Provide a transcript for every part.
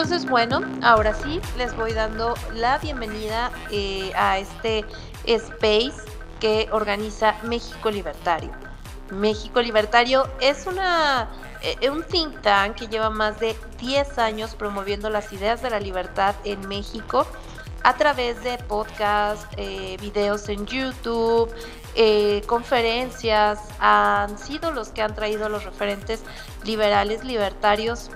Entonces, bueno, ahora sí, les voy dando la bienvenida eh, a este space que organiza México Libertario. México Libertario es una, eh, un think tank que lleva más de 10 años promoviendo las ideas de la libertad en México a través de podcasts, eh, videos en YouTube, conferencias, han sido los que han traído los referentes liberales, libertarios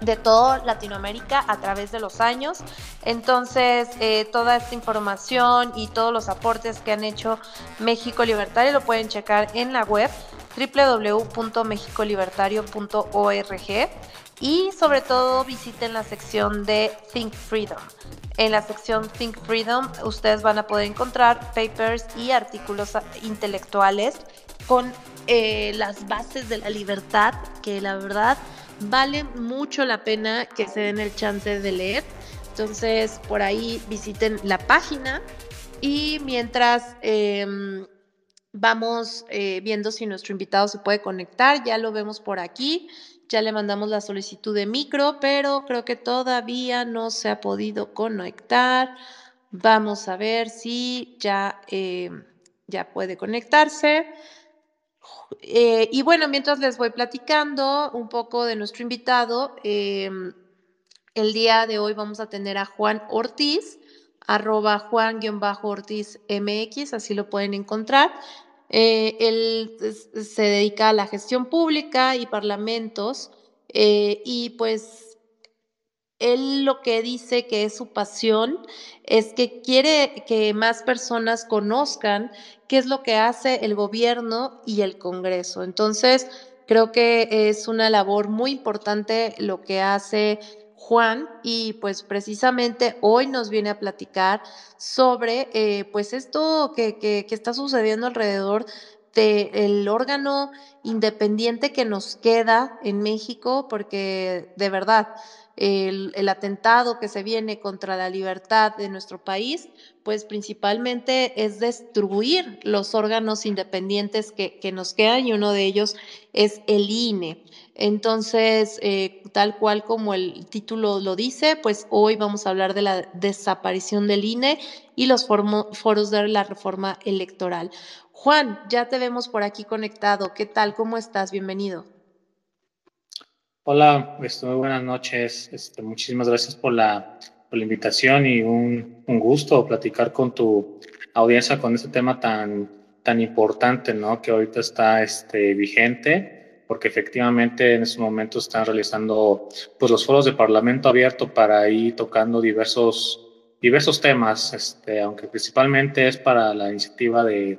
de toda Latinoamérica a través de los años. Entonces, eh, toda esta información y todos los aportes que han hecho México Libertario lo pueden checar en la web www.mexicolibertario.org y sobre todo visiten la sección de Think Freedom. En la sección Think Freedom ustedes van a poder encontrar papers y artículos intelectuales con eh, las bases de la libertad que la verdad vale mucho la pena que se den el chance de leer. Entonces por ahí visiten la página y mientras em, vamos eh, viendo si nuestro invitado se puede conectar, ya lo vemos por aquí. Ya le mandamos la solicitud de micro, pero creo que todavía no se ha podido conectar. Vamos a ver si ya, eh, ya puede conectarse. Eh, y bueno, mientras les voy platicando un poco de nuestro invitado, em, el día de hoy vamos a tener a Juan Ortiz, arroba Juan-Ortiz MX, así lo pueden encontrar. Eh, él se dedica a la gestión pública y parlamentos eh, y pues él lo que dice que es su pasión es que quiere que más personas conozcan qué es lo que hace el gobierno y el Congreso. Entonces, creo que es una labor muy importante lo que hace Juan y pues precisamente hoy nos viene a platicar sobre eh, pues esto que, que, está sucediendo alrededor del órgano independiente que nos queda en México, porque de verdad el, atentado que se viene contra la libertad de nuestro país, pues principalmente es destruir los órganos independientes que, que nos quedan y uno de ellos es el INE. Entonces, eh, tal cual como el título lo dice, pues hoy vamos a hablar de la desaparición del INE y los foros de la reforma electoral. Juan, ya te vemos por aquí conectado. ¿Qué tal? ¿Cómo estás? Bienvenido. Hola, este, muy buenas noches. Este, muchísimas gracias por la, invitación y un, gusto platicar con tu audiencia con este tema tan, tan importante, ¿no? Que ahorita está este, vigente porque efectivamente en este momento están realizando pues, los foros de Parlamento abierto para ir tocando diversos, diversos temas, este, aunque principalmente es para la iniciativa de,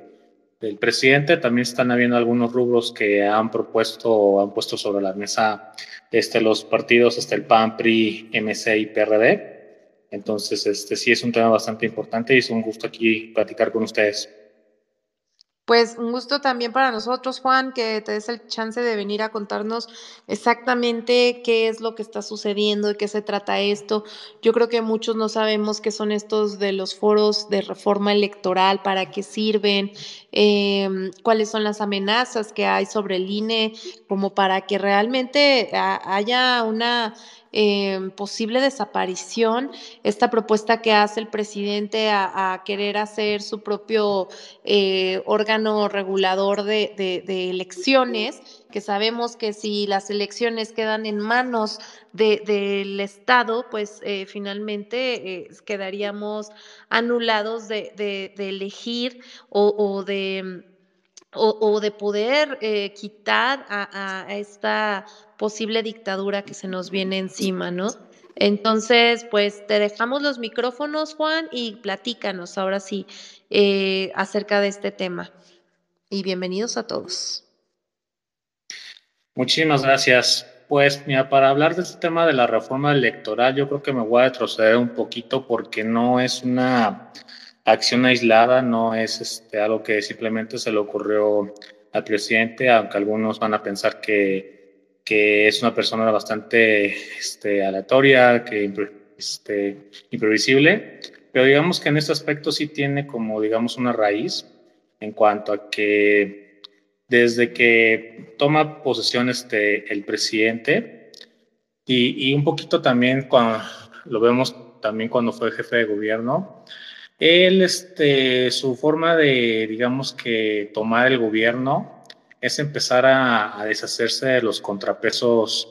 del presidente, también están habiendo algunos rubros que han propuesto, han puesto sobre la mesa este, los partidos, hasta el PAN, PRI, MC y PRD. Entonces, este sí es un tema bastante importante y es un gusto aquí platicar con ustedes. Pues un gusto también para nosotros, Juan, que te des el chance de venir a contarnos exactamente qué es lo que está sucediendo, de qué se trata esto. Yo creo que muchos no sabemos qué son estos de los foros de reforma electoral, para qué sirven, em, cuáles son las amenazas que hay sobre el INE, como para que realmente haya una eh, posible desaparición, esta propuesta que hace el presidente a, querer hacer su propio eh, órgano regulador de, elecciones, que sabemos que si las elecciones quedan en manos del Estado, pues eh, finalmente quedaríamos anulados de, elegir o, de o, de poder quitar a, esta posible dictadura que se nos viene encima, ¿no? Entonces, pues te dejamos los micrófonos, Juan, y platícanos ahora sí eh, acerca de este tema. Y bienvenidos a todos. Muchísimas gracias. Pues mira, para hablar de este tema de la reforma electoral, yo creo que me voy a retroceder un poquito porque no es una acción aislada, no es este, algo que simplemente se le ocurrió al presidente, aunque algunos van a pensar que que es una persona bastante este, aleatoria, que este, imprevisible, pero digamos que en este aspecto sí tiene como, digamos, una raíz en cuanto a que desde que toma posesión este, el presidente, Y, y, un poquito también cuando lo vemos también cuando fue jefe de gobierno, él, este, su forma de, digamos que tomar el gobierno es empezar a, a deshacerse de los contrapesos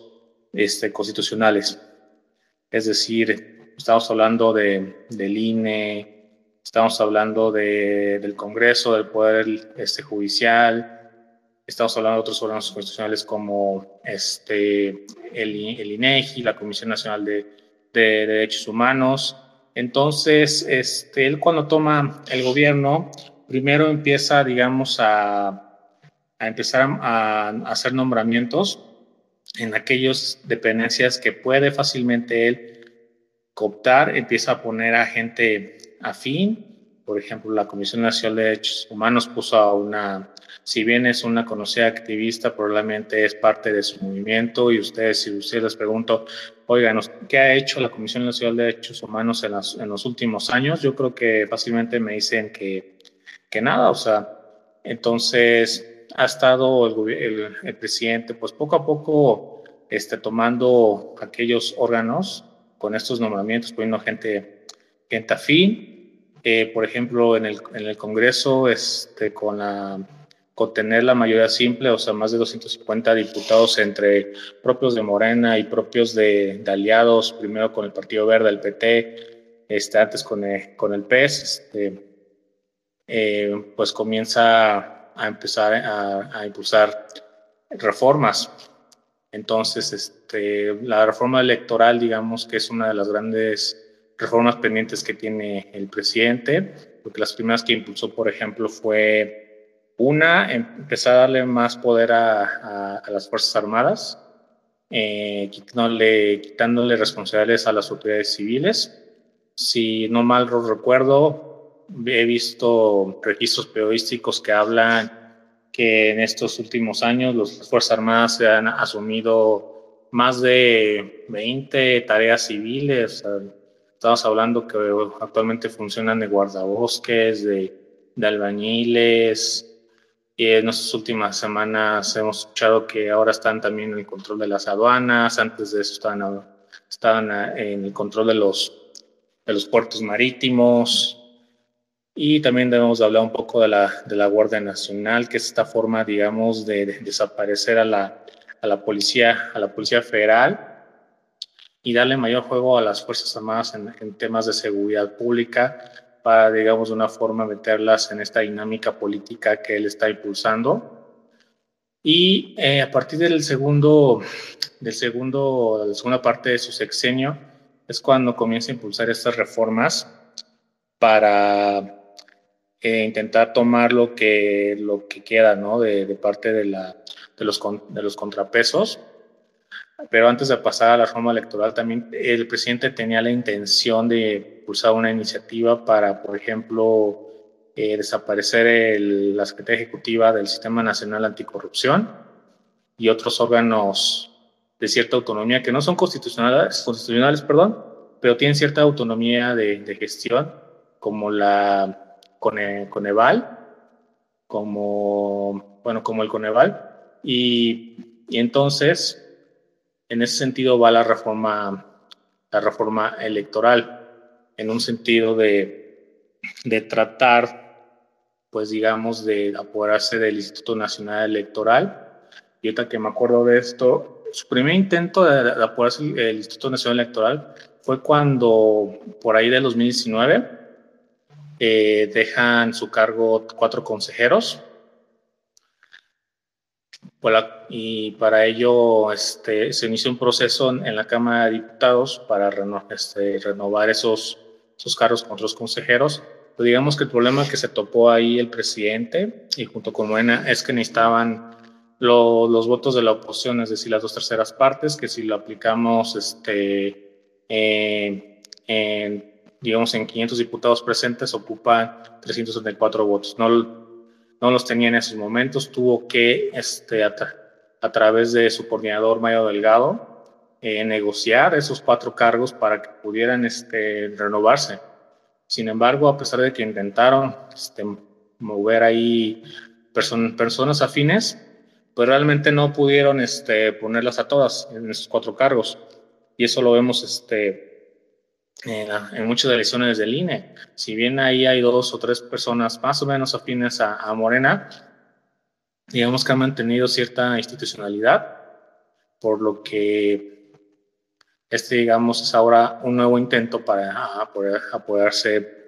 este, constitucionales. Es decir, estamos hablando de, del INE, estamos hablando de, del Congreso, del Poder este, Judicial, estamos hablando de otros órganos constitucionales como este, el, el INEGI, la Comisión Nacional de, de Derechos Humanos. Entonces, este, él cuando toma el gobierno, primero empieza, digamos, a, a empezar a, a hacer nombramientos en aquellas dependencias que puede fácilmente él cooptar, empieza a poner a gente afín. Por ejemplo, la Comisión Nacional de Derechos Humanos puso a una, si bien es una conocida activista, probablemente es parte de su movimiento y ustedes, si ustedes les pregunto, oigan, ¿qué ha hecho la Comisión Nacional de Derechos Humanos en, en los últimos años? Yo creo que fácilmente me dicen que, que nada, o sea, entonces ha estado el, el, presidente, pues poco a poco, este, tomando aquellos órganos con estos nombramientos, poniendo gente, gente afín. Eh, por ejemplo, en el, en el Congreso, este, con, la, con tener la mayoría simple, o sea, más de 250 diputados entre propios de Morena y propios de, de aliados, primero con el Partido Verde, el PT, este, antes con el, con el PES, este, eh, pues comienza a empezar a, impulsar reformas. Entonces, este, la reforma electoral, digamos que es una de las grandes reformas pendientes que tiene el presidente, porque las primeras que impulsó, por ejemplo, fue una, empezar a darle más poder a, las Fuerzas Armadas, eh, quitándole, quitándole responsabilidades a las autoridades civiles. Si no mal recuerdo, he visto registros periodísticos que hablan que en estos últimos años las Fuerzas Armadas se han asumido más de 20 tareas civiles. Estamos hablando que actualmente funcionan de guardabosques, de, de albañiles, y en estas últimas semanas hemos escuchado que ahora están también en el control de las aduanas, antes de eso estaban, estaban en el control de los, de los puertos marítimos, y también debemos hablar un poco de la, de la Guardia Nacional, que es esta forma, digamos, de, desaparecer a la, a la, policía, a la Policía Federal y darle mayor juego a las Fuerzas Armadas en, en temas de seguridad pública para, digamos, de una forma meterlas en esta dinámica política que él está impulsando. Y eh, a partir del segundo, del segundo, de la segunda parte de su sexenio, es cuando comienza a impulsar estas reformas para intentar tomar lo que, lo que queda ¿no? de, de parte de, la, de, los, de los contrapesos. Pero antes de pasar a la reforma electoral, también el presidente tenía la intención de impulsar una iniciativa para, por ejemplo, eh, desaparecer el, la Secretaría Ejecutiva del Sistema Nacional Anticorrupción y otros órganos de cierta autonomía que no son constitucionales, constitucionales perdón, pero tienen cierta autonomía de, de gestión, como la Coneval, como, bueno, como el Coneval. Y, y, entonces, en ese sentido va la reforma, la reforma electoral, en un sentido de, de tratar, pues digamos, de apoderarse del Instituto Nacional Electoral. Y ahorita que me acuerdo de esto, su primer intento de, de apoderarse del Instituto Nacional Electoral fue cuando, por ahí de 2019, eh, dejan su cargo cuatro consejeros. Y para ello este, se inició un proceso en la Cámara de Diputados para este, renovar esos, esos cargos con otros consejeros. Pero digamos que el problema que se topó ahí el presidente y junto con Morena es que necesitaban lo, los votos de la oposición, es decir, las dos terceras partes, que si lo aplicamos este, en digamos, en 500 diputados presentes ocupan 364 votos. No, no los tenía en esos momentos, tuvo que, este, a, a través de su coordinador Mayo Delgado, eh, negociar esos cuatro cargos para que pudieran este, renovarse. Sin embargo, a pesar de que intentaron este, mover ahí person personas afines, pues realmente no pudieron este, ponerlas a todas en esos cuatro cargos. y eso lo vemos este, en, muchas elecciones del INE. Si bien ahí hay dos o tres personas más o menos afines a, Morena, digamos que han mantenido cierta institucionalidad, por lo que este, digamos, es ahora un nuevo intento para poder apoderarse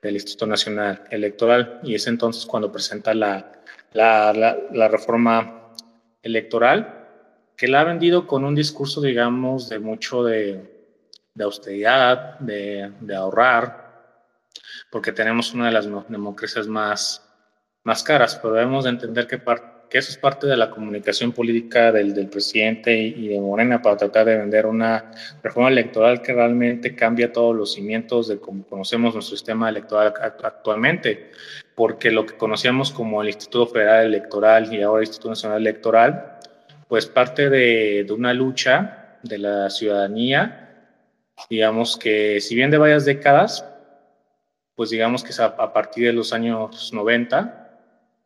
del Instituto Nacional Electoral y es entonces cuando presenta la, la, la, reforma electoral que la ha vendido con un discurso, digamos, de mucho de, de austeridad, de, ahorrar, porque tenemos una de las democracias más, más caras, pero debemos de entender que eso es parte de la comunicación política del, del presidente y, de Morena para tratar de vender una reforma electoral que realmente cambia todos los cimientos de cómo conocemos nuestro sistema electoral actualmente, porque lo que conocíamos como el Instituto Federal Electoral y ahora el Instituto Nacional Electoral, pues parte de, de una lucha de la ciudadanía, digamos que si bien de varias décadas, pues digamos que a, a partir de los años 90,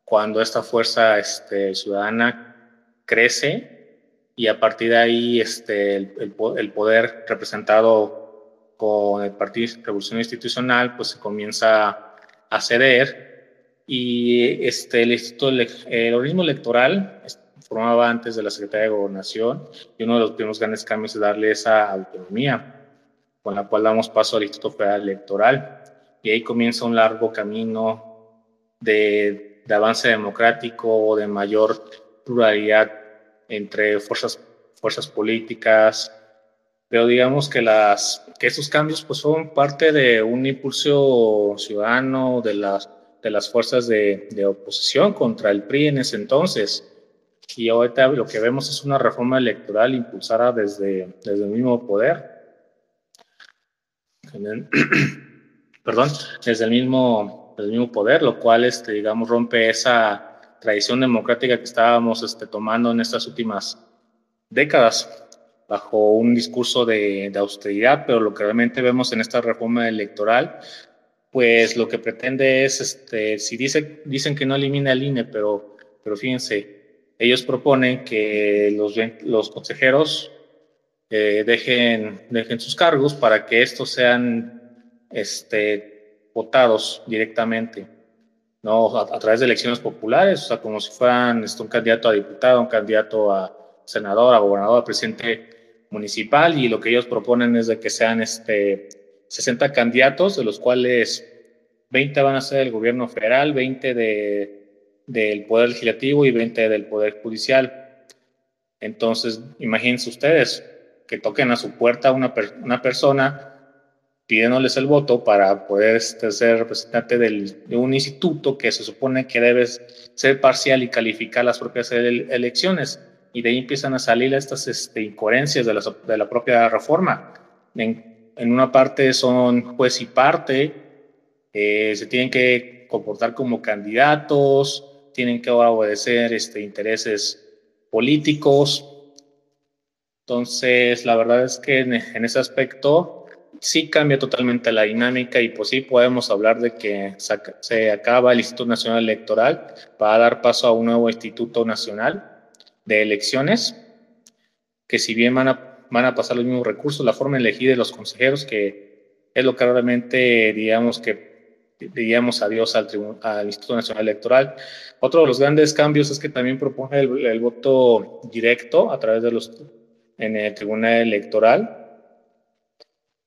cuando esta fuerza este, ciudadana crece y a partir de ahí este, el, el, poder representado con el Partido Revolución Institucional pues se comienza a ceder y este, el, instituto, el organismo electoral formaba antes de la Secretaría de Gobernación y uno de los primeros grandes cambios es darle esa autonomía con la cual damos paso al Instituto Federal Electoral y ahí comienza un largo camino de de avance democrático, de mayor pluralidad entre fuerzas, fuerzas políticas, pero digamos que, las, que estos cambios pues, son parte de un impulso ciudadano de las, de las fuerzas de, de oposición contra el PRI en ese entonces. Y ahorita lo que vemos es una reforma electoral impulsada desde, desde el mismo poder. Perdón, desde el mismo del mismo poder, lo cual, este, digamos, rompe esa tradición democrática que estábamos este, tomando en estas últimas décadas bajo un discurso de, austeridad, pero lo que realmente vemos en esta reforma electoral, pues lo que pretende es, este, si dice, dicen que no elimina el INE, pero, pero fíjense, ellos proponen que los, los consejeros eh, dejen, dejen sus cargos para que estos sean este, votados directamente, ¿no? A, través de elecciones populares, o sea, como si fueran este, un candidato a diputado, un candidato a senador, a gobernador, a presidente municipal, y lo que ellos proponen es de que sean este, 60 candidatos, de los cuales 20 van a ser del gobierno federal, 20 de, del Poder Legislativo y 20 del Poder Judicial. Entonces, imagínense ustedes que toquen a su puerta una, una persona pidiéndoles el voto para poder este, ser representante de un instituto que se supone que debe ser parcial y calificar las propias elecciones. Y de ahí empiezan a salir estas este, incoherencias de la, propia reforma. En, en, una parte son juez y parte, eh, se tienen que comportar como candidatos, tienen que obedecer este, intereses políticos. Entonces, la verdad es que en, en ese aspecto sí cambia totalmente la dinámica y pues sí podemos hablar de que se acaba el Instituto Nacional Electoral para dar paso a un nuevo Instituto Nacional de Elecciones, que si bien van a, van a pasar los mismos recursos, la forma elegida de los consejeros, que es lo que realmente digamos que diríamos adiós al, al Instituto Nacional Electoral. Otro de los grandes cambios es que también propone el, el voto directo a través de los en el Tribunal Electoral,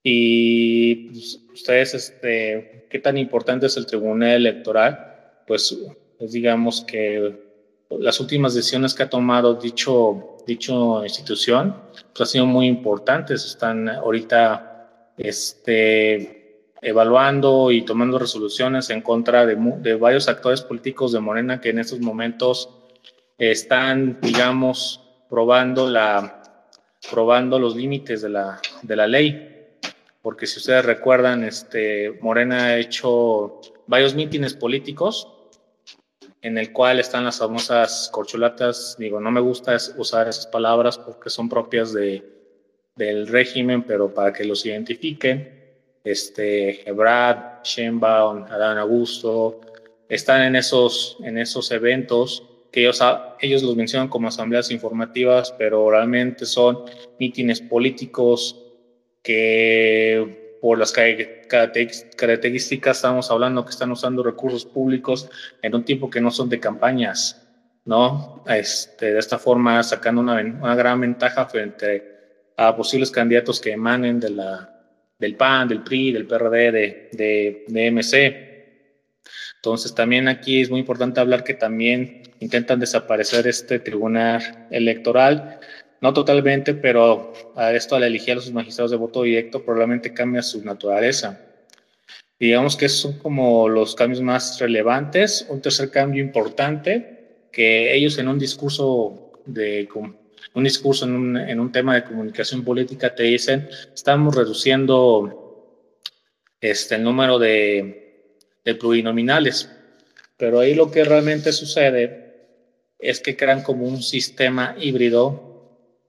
y pues, ustedes, este, ¿qué tan importante es el Tribunal Electoral? Pues, digamos que las últimas decisiones que ha tomado dicho, dicho institución pues, han sido muy importantes. Están ahorita este, evaluando y tomando resoluciones en contra de, de varios actores políticos de Morena que en estos momentos están, digamos, probando, la, probando los límites de la, de la ley. Porque si ustedes recuerdan, este, Morena ha hecho varios mítines políticos en el cual están las famosas corcholatas, digo, no me gusta usar esas palabras porque son propias de, del régimen, pero para que los identifiquen, este, Ebrard, Sheinbaum, Adán Augusto, están en esos, en esos eventos que ellos, ellos los mencionan como asambleas informativas, pero realmente son mítines políticos que por las características estamos hablando que están usando recursos públicos en un tiempo que no son de campañas, ¿no? Este, de esta forma sacando una, una gran ventaja frente a posibles candidatos que emanen de la, del PAN, del PRI, del PRD, de, de, de MC. Entonces también aquí es muy importante hablar que también intentan desaparecer este tribunal electoral, no totalmente, pero a esto al elegir a los magistrados de voto directo probablemente cambia su naturaleza. Digamos que son como los cambios más relevantes. Un tercer cambio importante, que ellos en un discurso de un discurso en un, en un tema de comunicación política te dicen, estamos reduciendo este, el número de de plurinominales. Pero ahí lo que realmente sucede es que crean como un sistema híbrido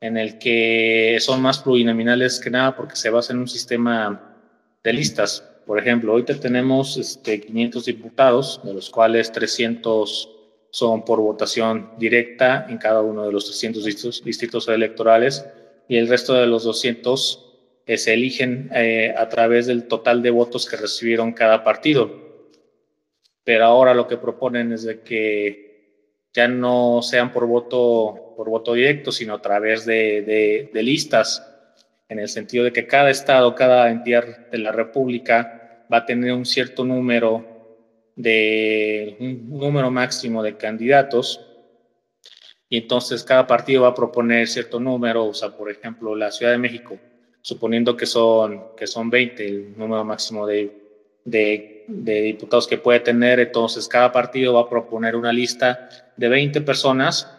en el que son más plurinominales que nada porque se basa en un sistema de listas. Por ejemplo, ahorita tenemos este, 500 diputados, de los cuales 300 son por votación directa en cada uno de los 300 distritos, distritos electorales y el resto de los 200 eh, se eligen eh, a través del total de votos que recibieron cada partido pero ahora lo que proponen es de que ya no sean por voto, por voto directo, sino a través de, de, listas, en el sentido de que cada estado, cada entidad de la República va a tener un cierto número de un número máximo de candidatos. Y entonces cada partido va a proponer cierto número, o sea, por ejemplo, la Ciudad de México, suponiendo que son, que son 20 el número máximo de, de de diputados que puede tener, entonces cada partido va a proponer una lista de 20 personas.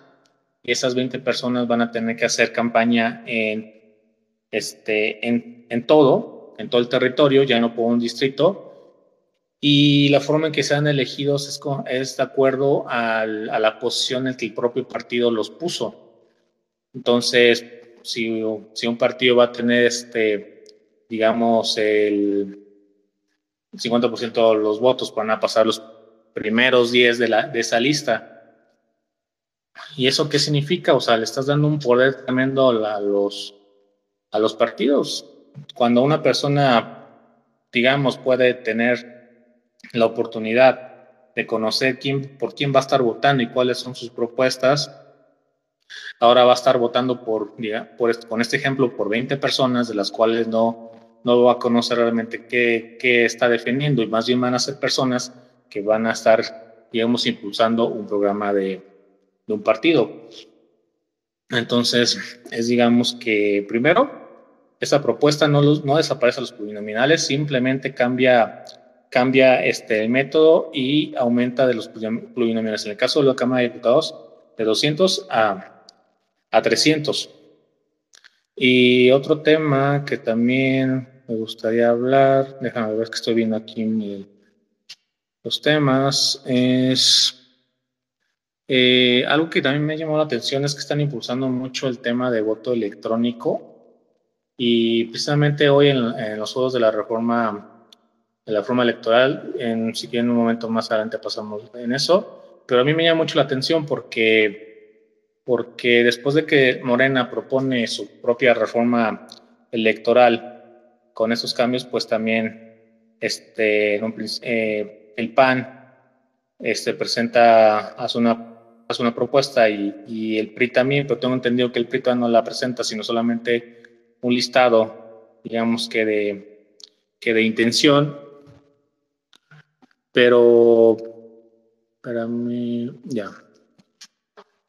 Y esas 20 personas van a tener que hacer campaña en, este, en, en todo, en todo el territorio, ya no por un distrito, y la forma en que sean elegidos es, es de acuerdo al, a la posición en que el propio partido los puso. Entonces, si, si un partido va a tener, este, digamos, el 50% de los votos van a pasar los primeros 10 de, la, de esa lista. ¿Y eso qué significa? O sea, le estás dando un poder tremendo a los, a los partidos. Cuando una persona, digamos, puede tener la oportunidad de conocer quién, por quién va a estar votando y cuáles son sus propuestas, ahora va a estar votando por, por con este ejemplo, por 20 personas, de las cuales no no va a conocer realmente qué, qué está defendiendo y más bien van a ser personas que van a estar, digamos, impulsando un programa de, un partido. Entonces, es digamos que primero, esa propuesta no, los, no desaparece los plurinominales, simplemente cambia, cambia este, el método y aumenta de los plurinominales. En el caso de la Cámara de Diputados, de 200 a, a 300. Y otro tema que también me gustaría hablar, déjame ver que estoy viendo aquí los temas, es eh, algo que también me llamó la atención es que están impulsando mucho el tema de voto electrónico. Y precisamente hoy en, los juegos de la reforma de la reforma electoral, en, si quieren un momento más adelante pasamos en eso, pero a mí me llama mucho la atención porque porque después de que Morena propone su propia reforma electoral con esos cambios, pues también este, eh, el PAN este, presenta, hace una, hace una propuesta y, y, el PRI también, pero tengo entendido que el PRI no la presenta, sino solamente un listado, digamos que de, que de intención, pero para mí, ya.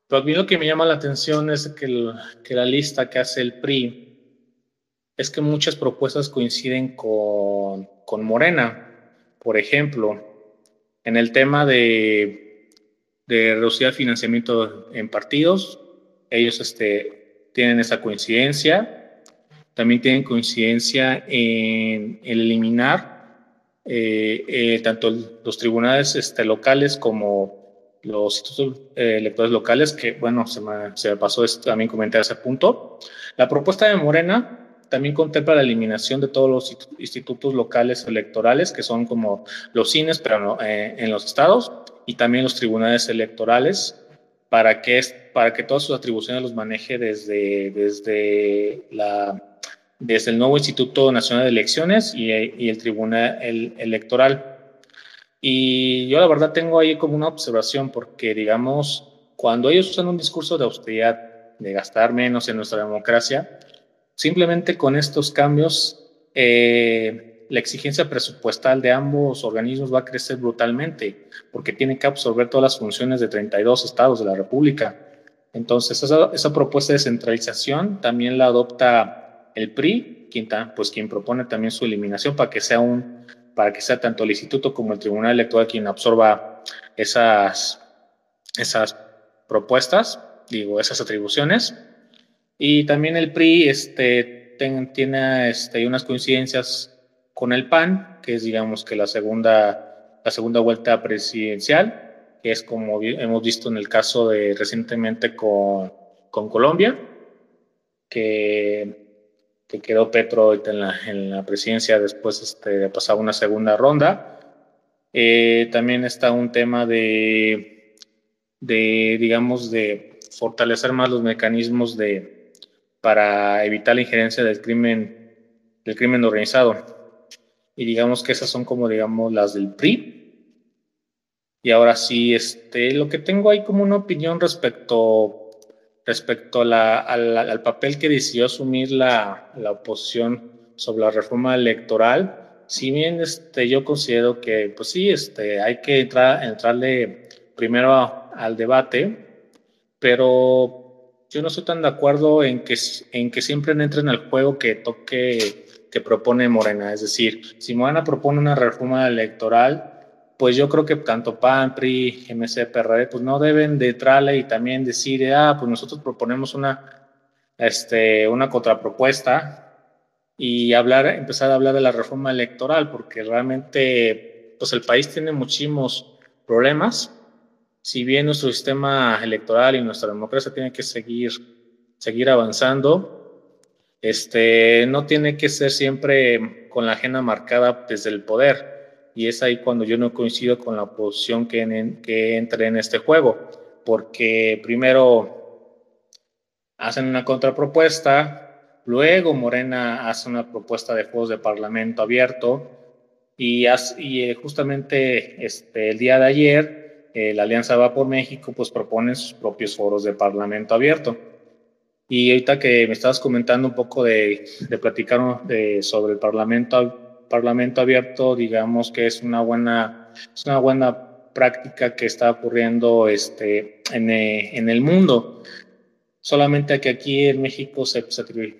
Pero a mí lo que me llama la atención es que, la lista que hace el PRI es que muchas propuestas coinciden con, Morena. Por ejemplo, en el tema de, de reducir el financiamiento en partidos, ellos este, tienen esa coincidencia. También tienen coincidencia en, eliminar eh, eh, tanto los tribunales este, locales como los institutos eh, electorales locales, que bueno, se me, se me pasó también comentar ese punto. La propuesta de Morena también contempla la eliminación de todos los institutos locales electorales, que son como los cines, pero no, eh, en los estados, y también los tribunales electorales. para que, para que todas sus atribuciones los maneje desde, desde, la, desde el nuevo Instituto Nacional de Elecciones y el Tribunal Electoral. Y yo la verdad tengo ahí como una observación porque, digamos, cuando ellos usan un discurso de austeridad, de gastar menos en nuestra democracia, simplemente con estos cambios, eh, la exigencia presupuestal de ambos organismos va a crecer brutalmente porque tienen que absorber todas las funciones de 32 estados de la República. Entonces, esa, esa propuesta de centralización también la adopta el PRI, quien, pues, quien propone también su eliminación para que sea un para que sea tanto el instituto como el tribunal electoral quien absorba esas, esas propuestas, digo, esas atribuciones. Y también el PRI este, tiene este, unas coincidencias con el PAN, que es digamos que la segunda, la segunda vuelta presidencial, que es como hemos visto en el caso de recientemente con, con Colombia, que que quedó Petro en la, en la presidencia después este, de pasar una segunda ronda. Eh, también está un tema de, de, digamos, de fortalecer más los mecanismos de, para evitar la injerencia del crimen, del crimen organizado. Y digamos que esas son como, digamos, las del PRI. Y ahora sí, este, lo que tengo ahí como una opinión respecto respecto al, papel que decidió asumir la, oposición sobre la reforma electoral, si bien este, yo considero que, pues sí, este, hay que entrar, entrarle primero al debate, pero yo no estoy tan de acuerdo en que, en que siempre entren al juego que toque, que propone Morena. Es decir, si Morena propone una reforma electoral, pues yo creo que tanto PAN, PRI, MC, PRD, pues no deben de entrarle y también decir, ah, pues nosotros proponemos una, este, una contrapropuesta y hablar, empezar a hablar de la reforma electoral, porque realmente, pues el país tiene muchísimos problemas. Si bien nuestro sistema electoral y nuestra democracia tiene que seguir, seguir avanzando, este, no tiene que ser siempre con la agenda marcada desde el poder y es ahí cuando yo no coincido con la oposición que, que entre en este juego, porque primero hacen una contrapropuesta, luego Morena hace una propuesta de juegos de parlamento abierto y, y eh, justamente este, el día de ayer eh, la Alianza Va por México pues propone sus propios foros de parlamento abierto. Y ahorita que me estabas comentando un poco de, de platicar de, sobre el parlamento Parlamento abierto, digamos que es una buena, es una buena práctica que está ocurriendo este, en, eh, en el mundo. Solamente que aquí en México se,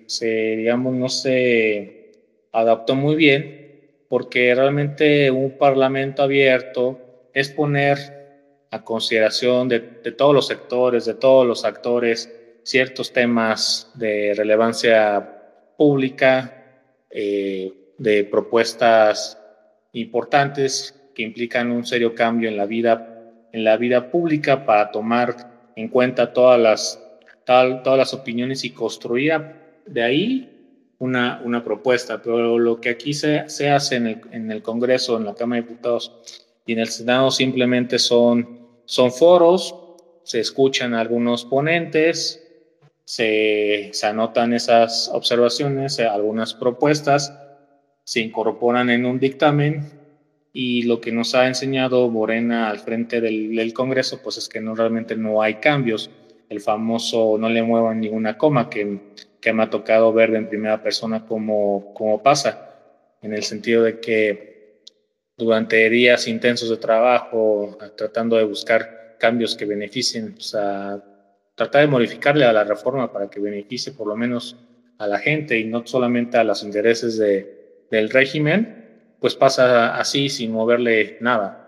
se, digamos, no se adaptó muy bien, porque realmente un parlamento abierto es poner a consideración de, de, todos los sectores, de todos los actores, ciertos temas de relevancia pública, eh, de propuestas importantes que implican un serio cambio en la vida, en la vida pública para tomar en cuenta todas las, todas las opiniones y construir de ahí una, una propuesta. Pero lo que aquí se, se hace en el, en el, Congreso, en la Cámara de Diputados y en el Senado simplemente son, son foros, se escuchan algunos ponentes, se, se anotan esas observaciones, algunas propuestas se incorporan en un dictamen y lo que nos ha enseñado Morena al frente del, Congreso, pues es que no realmente no hay cambios. El famoso no le muevan ninguna coma que, que me ha tocado ver en primera persona cómo, cómo pasa, en el sentido de que durante días intensos de trabajo, tratando de buscar cambios que beneficien, o sea, tratar de modificarle a la reforma para que beneficie por lo menos a la gente y no solamente a los intereses de, del régimen, pues pasa así sin moverle nada.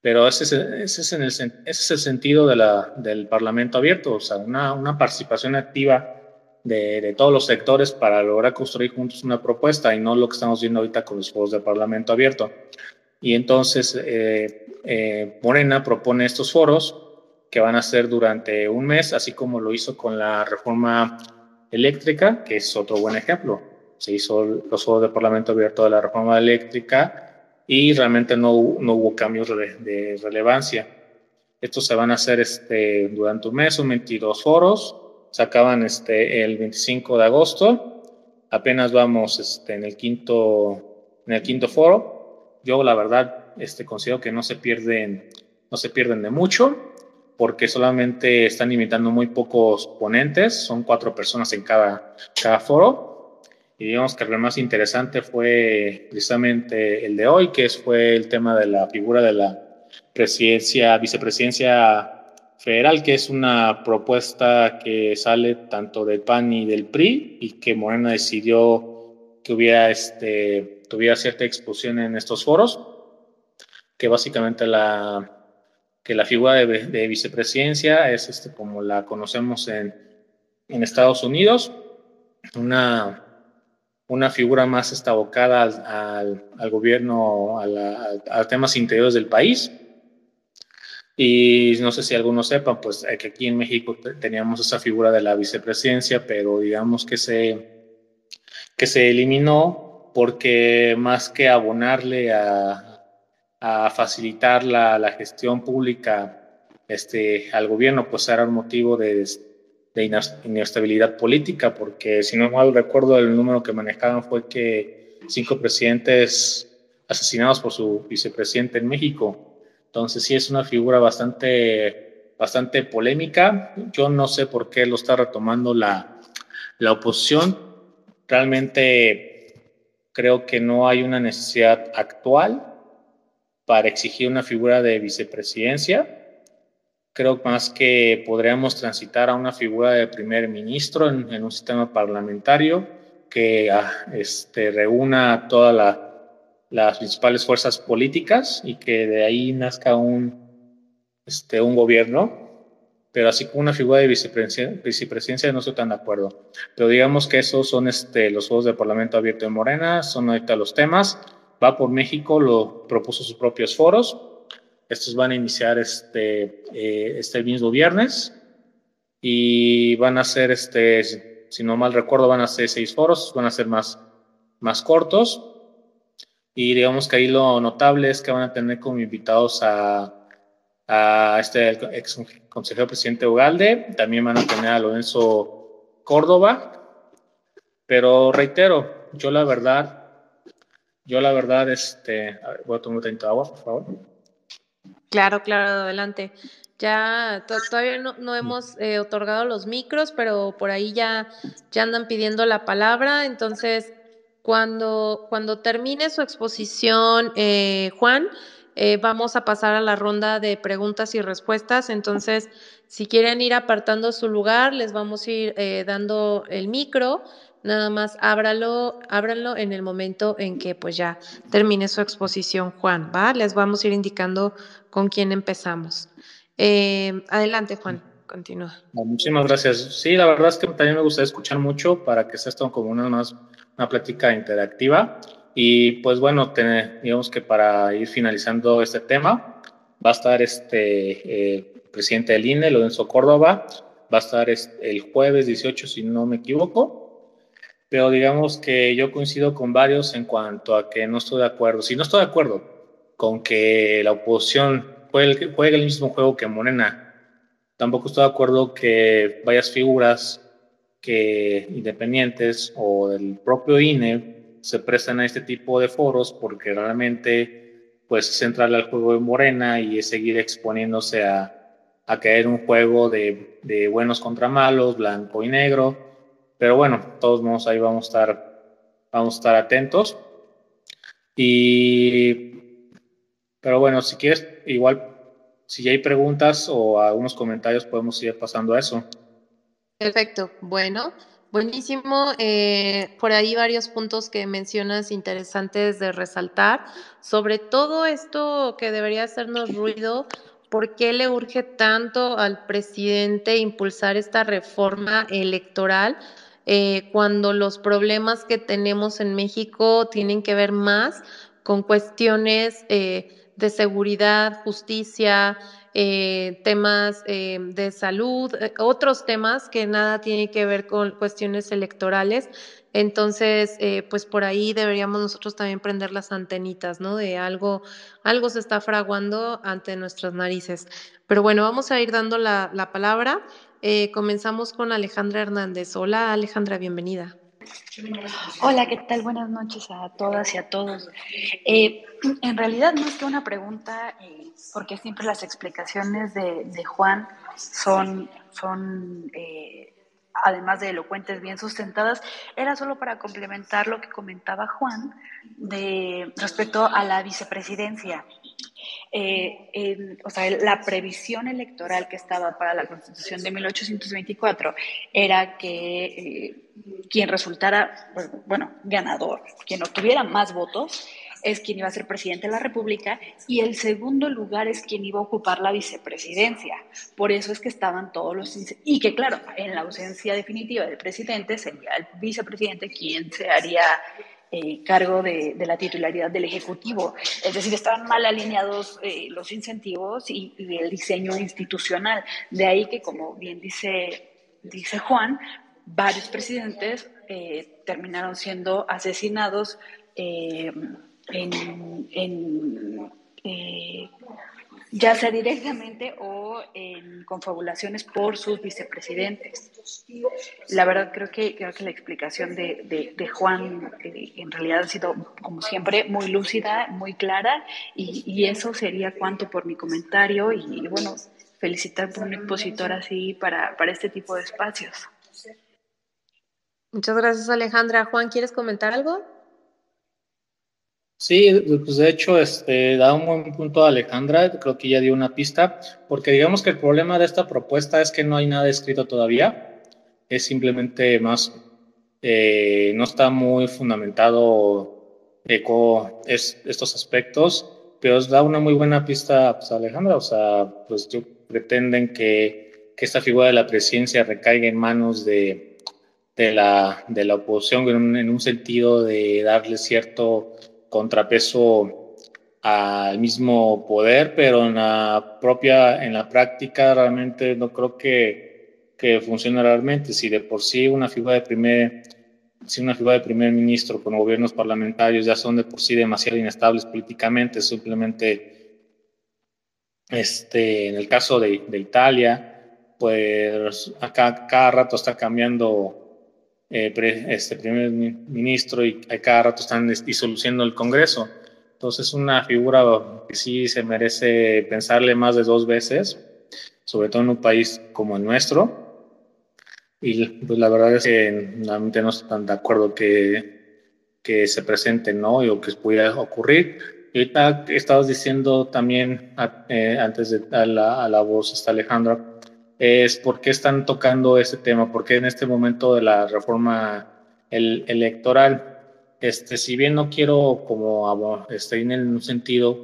Pero ese es, ese es, en el, ese es el sentido de la, del Parlamento abierto, o sea, una, una participación activa de, de, todos los sectores para lograr construir juntos una propuesta y no lo que estamos viendo ahorita con los foros del Parlamento abierto. Y entonces eh, eh, Morena propone estos foros que van a ser durante un mes, así como lo hizo con la reforma eléctrica, que es otro buen ejemplo se hizo los juegos de Parlamento abierto de la reforma eléctrica y realmente no, no hubo cambios de, relevancia. Estos se van a hacer este, durante un mes, son 22 foros, se acaban este, el 25 de agosto, apenas vamos este, en, el quinto, en el quinto foro. Yo la verdad este, considero que no se pierden, no se pierden de mucho porque solamente están invitando muy pocos ponentes, son cuatro personas en cada, cada foro. Y digamos que lo más interesante fue precisamente el de hoy, que fue el tema de la figura de la presidencia, vicepresidencia federal, que es una propuesta que sale tanto del PAN y del PRI y que Morena decidió que hubiera este, tuviera cierta exposición en estos foros, que básicamente la, que la figura de, vicepresidencia es este, como la conocemos en, en Estados Unidos, una, una figura más estabocada al, al, gobierno, a, a temas interiores del país, y no sé si algunos sepan, pues que aquí en México teníamos esa figura de la vicepresidencia, pero digamos que se, que se eliminó porque más que abonarle a, a facilitar la, la, gestión pública este, al gobierno, pues era un motivo de, de inestabilidad política, porque si no mal recuerdo el número que manejaban fue que cinco presidentes asesinados por su vicepresidente en México. Entonces sí es una figura bastante, bastante polémica. Yo no sé por qué lo está retomando la, la oposición. Realmente creo que no hay una necesidad actual para exigir una figura de vicepresidencia. Creo más que podríamos transitar a una figura de primer ministro en, en un sistema parlamentario que ah, este, reúna toda la, las principales fuerzas políticas y que de ahí nazca un, este, un gobierno, pero así como una figura de vicepresidencia, vicepresidencia no estoy tan de acuerdo. Pero digamos que esos son este, los juegos de Parlamento Abierto de Morena, son ahorita los temas. Va por México, lo propuso sus propios foros. Estos van a iniciar este, eh, este mismo viernes y van a ser, este, si no mal recuerdo, van a ser seis foros, van a ser más, más cortos y digamos que ahí lo notable es que van a tener como invitados a, a este ex consejero presidente Ugalde, también van a tener a Lorenzo Córdoba, pero reitero, yo la verdad, yo la verdad, este, voy a tomar un 30 agua, por favor. Claro, claro, adelante. Ya todavía no, no hemos eh, otorgado los micros, pero por ahí ya, ya andan pidiendo la palabra, entonces cuando, cuando termine su exposición, eh, Juan, eh, vamos a pasar a la ronda de preguntas y respuestas. Entonces, si quieren ir apartando su lugar, les vamos a ir eh, dando el micro. Nada más ábralo, ábranlo en el momento en que pues ya termine su exposición, Juan, ¿va? Les vamos a ir indicando con quién empezamos. adelante, Juan, continúa. Muchísimas gracias. Sí, la verdad es que también me gustaría escuchar mucho para que sea esto como una más una plática interactiva. Y pues bueno, digamos que para ir finalizando este tema, va a estar este el presidente del INE, Lorenzo Córdoba, va a estar el jueves 18, si no me equivoco. Pero digamos que yo coincido con varios en cuanto a que no estoy de acuerdo. Si no estoy de acuerdo con que la oposición juegue, el mismo juego que Morena, tampoco estoy de acuerdo que varias figuras que independientes o del propio INE se prestan a este tipo de foros porque realmente pues es entrar al juego de Morena y es seguir exponiéndose a, a caer un juego de, de, buenos contra malos, blanco y negro. Pero bueno, todos modos ahí vamos a estar, vamos a estar atentos. Y, pero bueno, si quieres, igual, si hay preguntas o algunos comentarios, podemos ir pasando a eso. Perfecto, bueno, buenísimo. Eh, por ahí varios puntos que mencionas interesantes de resaltar. Sobre todo esto que debería hacernos ruido, ¿por qué le urge tanto al presidente impulsar esta reforma electoral? Eh, cuando los problemas que tenemos en México tienen que ver más con cuestiones eh, de seguridad, justicia, eh, temas eh, de salud, eh, otros temas que nada tienen que ver con cuestiones electorales. Entonces, pues por ahí deberíamos nosotros también prender las antenitas, ¿no? De algo, algo se está fraguando ante nuestras narices. Pero bueno, vamos a ir dando la palabra. Eh, comenzamos con Alejandra Hernández. Hola Alejandra, bienvenida. Hola, ¿qué tal? Buenas noches a todas y a todos. Eh, en realidad no es que una pregunta, eh, porque siempre las explicaciones de, Juan son, son eh, además de elocuentes, bien sustentadas, era solo para complementar lo que comentaba Juan de respecto a la vicepresidencia. Eh, o sea, la previsión electoral que estaba para la Constitución de 1824 era que eh, quien resultara, pues, bueno, ganador, quien obtuviera más votos, es quien iba a ser presidente de la República y el segundo lugar es quien iba a ocupar la vicepresidencia. Por eso es que estaban todos los... Y que claro, en la ausencia definitiva del presidente sería el vicepresidente quien se haría eh, cargo de, la titularidad del Ejecutivo. Es decir, estaban mal alineados eh, los incentivos y, el diseño institucional. De ahí que, como bien dice, dice Juan, varios presidentes eh, terminaron siendo asesinados en, en ya sea directamente o en confabulaciones por sus vicepresidentes. La verdad creo que, creo que la explicación de, de, Juan eh, en realidad ha sido, como siempre, muy lúcida, muy clara y, y eso sería cuanto por mi comentario y, bueno, felicitar por un expositor así para, para este tipo de espacios. Muchas gracias Alejandra. Juan, ¿quieres comentar algo? Sí, pues de hecho, este, da un buen punto a Alejandra, creo que ya dio una pista, porque digamos que el problema de esta propuesta es que no hay nada escrito todavía, es simplemente más, eh, no está muy fundamentado es, estos aspectos, pero os da una muy buena pista pues, a Alejandra, o sea, pues pretenden que, que esta figura de la presidencia recaiga en manos de, de, la, de la oposición en un, en un sentido de darle cierto contrapeso al mismo poder, pero en la propia, en la práctica realmente no creo que, que funcione realmente. Si de por sí una figura de primer, si una figura de primer ministro con gobiernos parlamentarios ya son de por sí demasiado inestables políticamente, simplemente este, en el caso de, de Italia, pues acá cada rato está cambiando eh, este primer ministro y cada rato están disoluciendo el Congreso. Entonces, una figura que sí se merece pensarle más de dos veces, sobre todo en un país como el nuestro. Y pues la verdad es que realmente no están de acuerdo que, que se presente, ¿no? o que pudiera ocurrir. Y ahorita estabas diciendo también, eh, antes de a la, a la voz, está Alejandra, es por qué están tocando este tema, porque en este momento de la reforma electoral, este, si bien no quiero como este, en un sentido,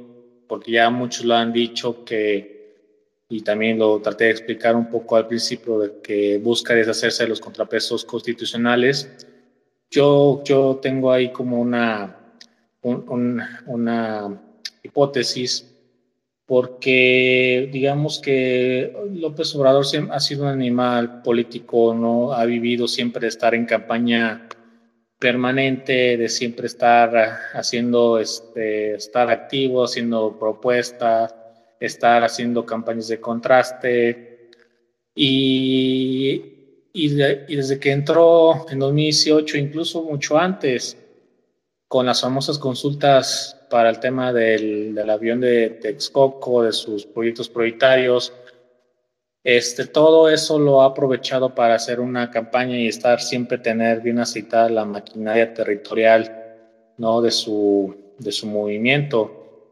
porque ya muchos lo han dicho que, y también lo traté de explicar un poco al principio, de que busca deshacerse de los contrapesos constitucionales, yo, yo tengo ahí como una, una hipótesis porque digamos que López Obrador ha sido un animal político, ¿no? Ha vivido siempre estar en campaña permanente, de siempre estar haciendo, este, estar activo, haciendo propuestas, estar haciendo campañas de contraste. Y, y desde que entró en 2018, incluso mucho antes, con las famosas consultas para el tema del, del avión de Texcoco, de sus proyectos prioritarios. Este, todo eso lo ha aprovechado para hacer una campaña y estar siempre tener bien aceitada la maquinaria territorial ¿no? de, su, de su movimiento.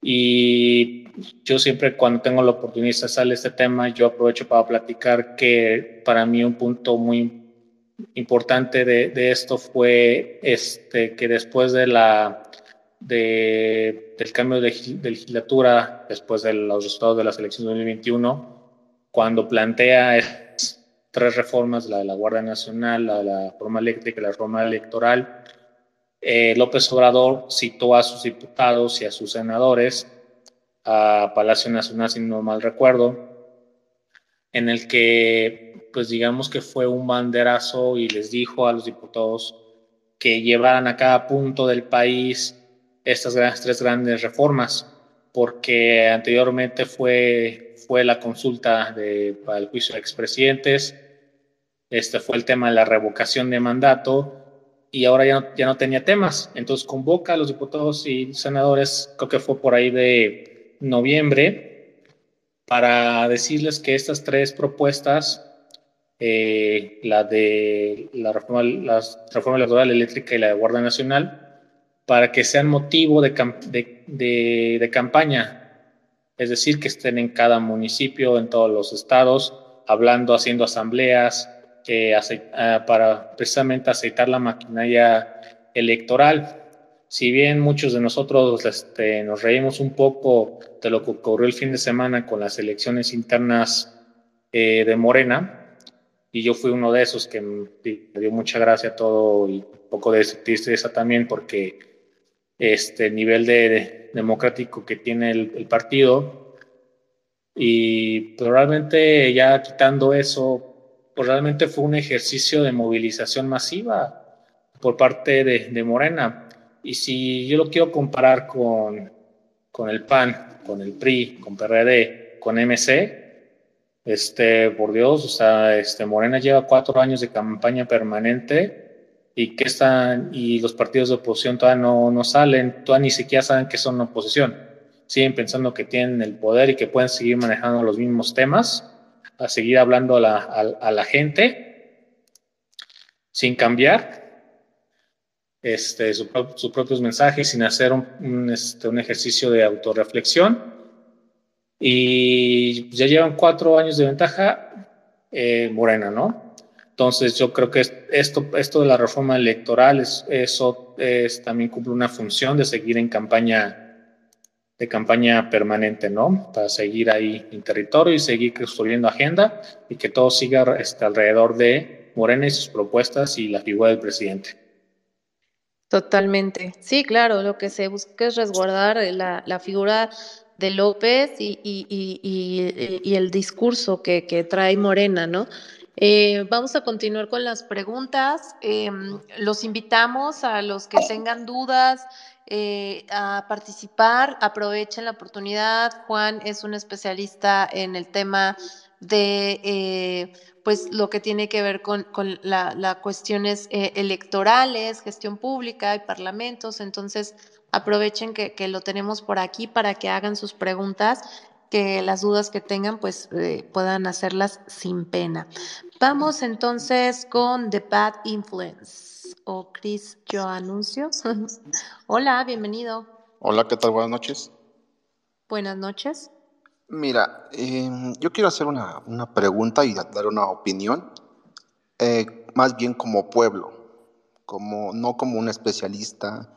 Y yo siempre cuando tengo la oportunidad de salir este tema, yo aprovecho para platicar que para mí un punto muy importante de, de esto fue este, que después de la de, del cambio de, legislatura después de los resultados de las elecciones de 2021, cuando plantea tres reformas, la de la Guardia Nacional, la de la reforma eléctrica y la reforma electoral, eh, López Obrador citó a sus diputados y a sus senadores a Palacio Nacional, si no mal recuerdo, en el que, pues digamos que fue un banderazo y les dijo a los diputados que llevaran a cada punto del país estas tres grandes reformas, porque anteriormente fue, fue la consulta de, para el juicio de expresidentes, este fue el tema de la revocación de mandato y ahora ya no, ya no tenía temas. Entonces convoca a los diputados y senadores, creo que fue por ahí de noviembre, para decirles que estas tres propuestas eh, la de la reforma, la reforma electoral eléctrica y la de Guardia Nacional, para que sean motivo de, de, de, campaña, es decir, que estén en cada municipio, en todos los estados, hablando, haciendo asambleas, eh, para precisamente aceitar la maquinaria electoral. Si bien muchos de nosotros este, nos reímos un poco de lo que ocurrió el fin de semana con las elecciones internas eh, de Morena, y yo fui uno de esos que me dio mucha gracia todo y un poco de tristeza también porque este nivel de, democrático que tiene el, partido y probablemente ya quitando eso, pues realmente fue un ejercicio de movilización masiva por parte de, de Morena. Y si yo lo quiero comparar con, con el PAN, con el PRI, con PRD, con MC, este, por Dios, o sea, este, Morena lleva cuatro años de campaña permanente y que están, y los partidos de oposición todavía no, no salen, todavía ni siquiera saben que son oposición. Siguen pensando que tienen el poder y que pueden seguir manejando los mismos temas, a seguir hablando a la, a, la gente sin cambiar este, sus propios mensajes, sin hacer un, este, un ejercicio de autorreflexión y ya llevan cuatro años de ventaja eh, Morena, ¿no? Entonces yo creo que esto, esto de la reforma electoral, es, eso es, también cumple una función de seguir en campaña de campaña permanente, ¿no? Para seguir ahí en territorio y seguir construyendo agenda y que todo siga este, alrededor de Morena y sus propuestas y la figura del presidente. Totalmente. Sí, claro, lo que se busca es resguardar la, la figura de López y, y, el discurso que, trae Morena, ¿no? Eh, vamos a continuar con las preguntas. Em, los invitamos a los que tengan dudas eh, a participar. Aprovechen la oportunidad. Juan es un especialista en el tema de eh, pues lo que tiene que ver con, las cuestiones electorales, gestión pública y parlamentos. Entonces, aprovechen que, lo tenemos por aquí para que hagan sus preguntas, que las dudas que tengan pues puedan hacerlas sin pena. Vamos entonces con The Bad Influence. O Chris, yo anuncio. Hola, bienvenido. Hola, ¿qué tal? Buenas noches. Buenas noches. Mira, em, yo quiero hacer una, pregunta y dar una opinión, eh, más bien como pueblo, como, no como un especialista,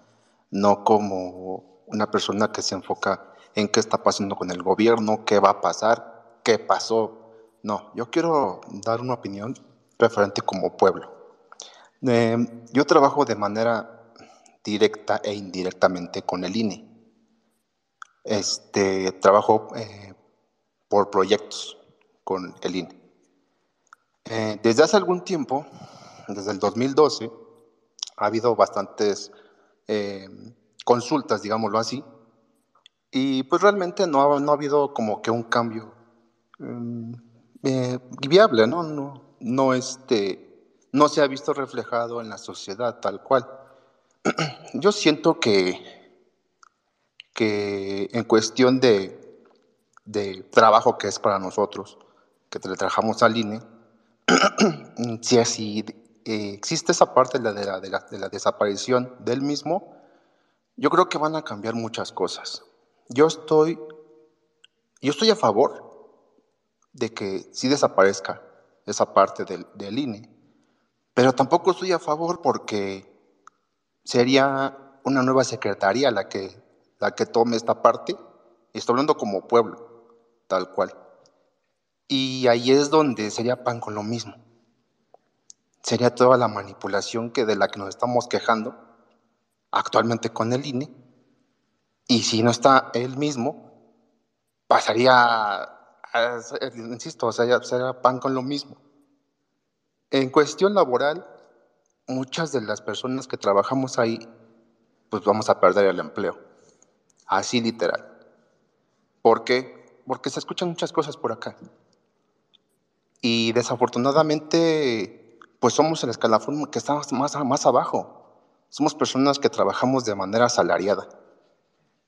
no como una persona que se enfoca en qué está pasando con el gobierno, qué va a pasar, qué pasó. No, yo quiero dar una opinión referente como pueblo. Eh, yo trabajo de manera directa e indirectamente con el INE. Este, trabajo eh, por proyectos con el INE. Eh, desde hace algún tiempo, desde el 2012, ha habido bastantes eh, consultas, digámoslo así, y pues realmente no ha, no ha habido como que un cambio mm, eh, viable, ¿no? No, no, este, no se ha visto reflejado en la sociedad tal cual. Yo siento que, que en cuestión de, de trabajo que es para nosotros, que le trabajamos al INE, si así eh, existe esa parte de la, de, la, desaparición del mismo, yo creo que van a cambiar muchas cosas. Yo estoy, yo estoy a favor de que sí desaparezca esa parte del, del INE, pero tampoco estoy a favor porque sería una nueva secretaría la que, la que tome esta parte, y estoy hablando como pueblo, tal cual. Y ahí es donde sería pan con lo mismo sería toda la manipulación que de la que nos estamos quejando actualmente con el INE. Y si no está él mismo, pasaría, insisto, o sea, sería pan con lo mismo. En cuestión laboral, muchas de las personas que trabajamos ahí, pues vamos a perder el empleo. Así literal. ¿Por qué? Porque se escuchan muchas cosas por acá. Y desafortunadamente, pues somos el escalafón que está más, más abajo. Somos personas que trabajamos de manera asalariada.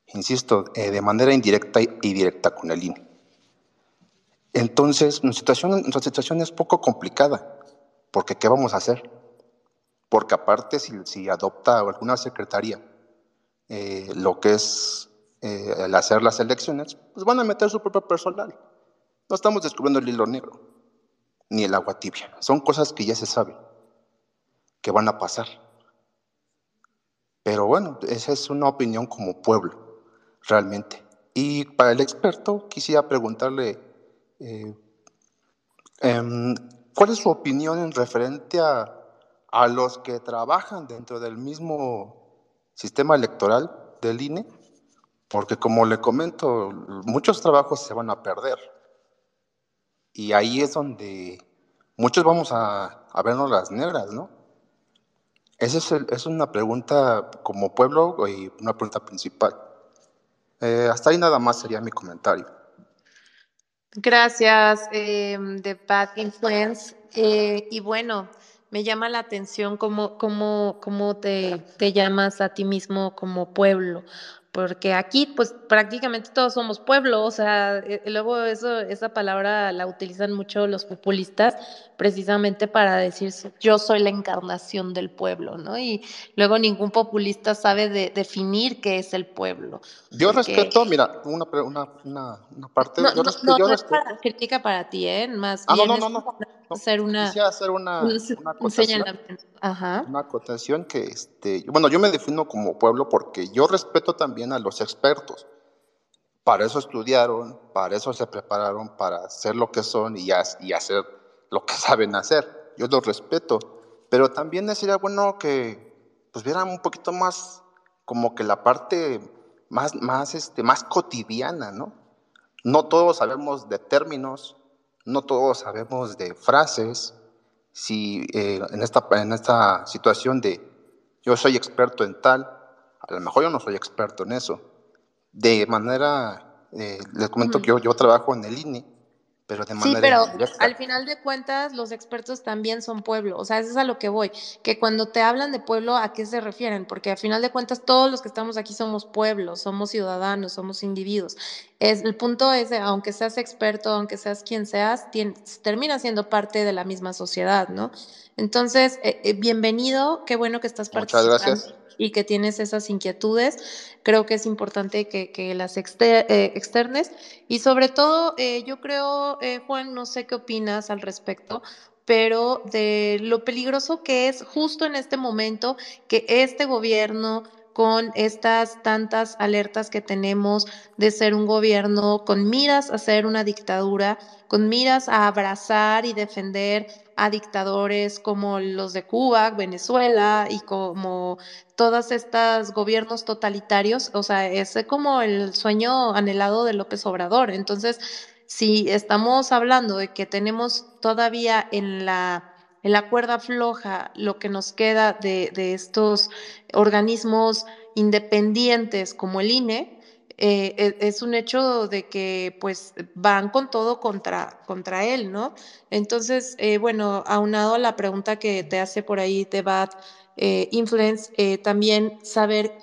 Insisto, eh, de manera indirecta y directa con el INE. Entonces, nuestra situación, es poco complicada, porque ¿qué vamos a hacer? Porque aparte, si, si adopta alguna secretaría eh, lo que es eh, el hacer las elecciones, pues van a meter su propio personal. No estamos descubriendo el hilo negro, ni el agua tibia. Son cosas que ya se saben, que van a pasar. Pero bueno, esa es una opinión como pueblo, realmente. Y para el experto, quisiera preguntarle, eh, em, ¿cuál es su opinión en referente a, a los que trabajan dentro del mismo sistema electoral del INE, porque como le comento, muchos trabajos se van a perder. Y ahí es donde muchos vamos a, vernos las negras, ¿no? Esa es, es, una pregunta como pueblo y una pregunta principal. Eh, hasta ahí nada más sería mi comentario. Gracias, eh, The Bad Influence. Eh, y bueno, me llama la atención cómo, cómo, cómo te, te llamas a ti mismo como pueblo, porque aquí pues prácticamente todos somos pueblo, o sea, eh, luego eso, esa palabra la utilizan mucho los populistas precisamente para decir yo soy la encarnación del pueblo, ¿no? Y luego ningún populista sabe de, definir qué es el pueblo. Yo respeto, mira, una, una, una, parte... No, yo respeto, no, es para, crítica para ti, ¿eh? Más ah, bien no, no, no, no hacer una, quisiera hacer una, una, acotación, Ajá. una acotación que, este, bueno, yo me defino como pueblo porque yo respeto también a los expertos. Para eso estudiaron, para eso se prepararon, para ser lo que son y, y hacer lo que saben hacer. Yo los respeto, pero también sería bueno que pues vieran un poquito más como que la parte más, más, este, más cotidiana, ¿no? No todos sabemos de términos, no todos sabemos de frases. Si eh, en, esta, en esta situación de yo soy experto en tal, a lo mejor yo no soy experto en eso. De manera, eh, les comento que yo, yo trabajo en el INE pero Sí, pero al final de cuentas los expertos también son pueblo, o sea, eso es a lo que voy, que cuando te hablan de pueblo, ¿a qué se refieren? Porque al final de cuentas todos los que estamos aquí somos pueblos, somos ciudadanos, somos individuos. Es, el punto es, aunque seas experto, aunque seas quien seas, termina siendo parte de la misma sociedad, ¿no? Entonces, eh, eh, bienvenido, qué bueno que estás participando. Muchas gracias y que tienes esas inquietudes. Creo que es importante que, las eh, externes y sobre todo eh, yo creo, eh, Juan, no sé qué opinas al respecto, pero de lo peligroso que es justo en este momento que este gobierno con estas tantas alertas que tenemos de ser un gobierno con miras a ser una dictadura, con miras a abrazar y defender a dictadores como los de Cuba, Venezuela y como todos estos gobiernos totalitarios, o sea, es como el sueño anhelado de López Obrador. Entonces, si estamos hablando de que tenemos todavía en la en la cuerda floja lo que nos queda de, de estos organismos independientes como el INE, eh, e, es un hecho de que pues van con todo contra, contra él, ¿no? Entonces, eh, bueno, aunado a la pregunta que te hace por ahí Bad eh, Influence, eh, también saber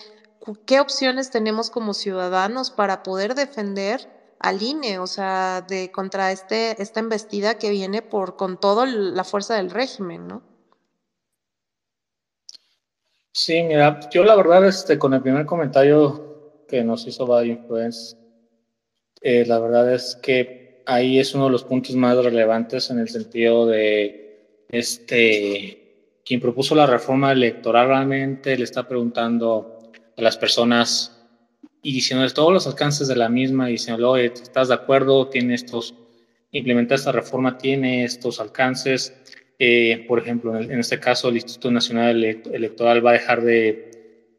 qué opciones tenemos como ciudadanos para poder defender al INE, o sea, de contra este, esta embestida que viene por con toda la fuerza del régimen, ¿no? Sí, mira, yo la verdad, este, con el primer comentario que nos hizo Bad Influence, eh, la verdad es que ahí es uno de los puntos más relevantes en el sentido de este quien propuso la reforma electoral realmente le está preguntando a las personas y diciéndoles todos los alcances de la misma y diciendo, ¿estás de acuerdo? ¿Tiene estos, implementar esta reforma tiene estos alcances? Eh, por ejemplo, en, este caso, el Instituto Nacional Electoral va a dejar de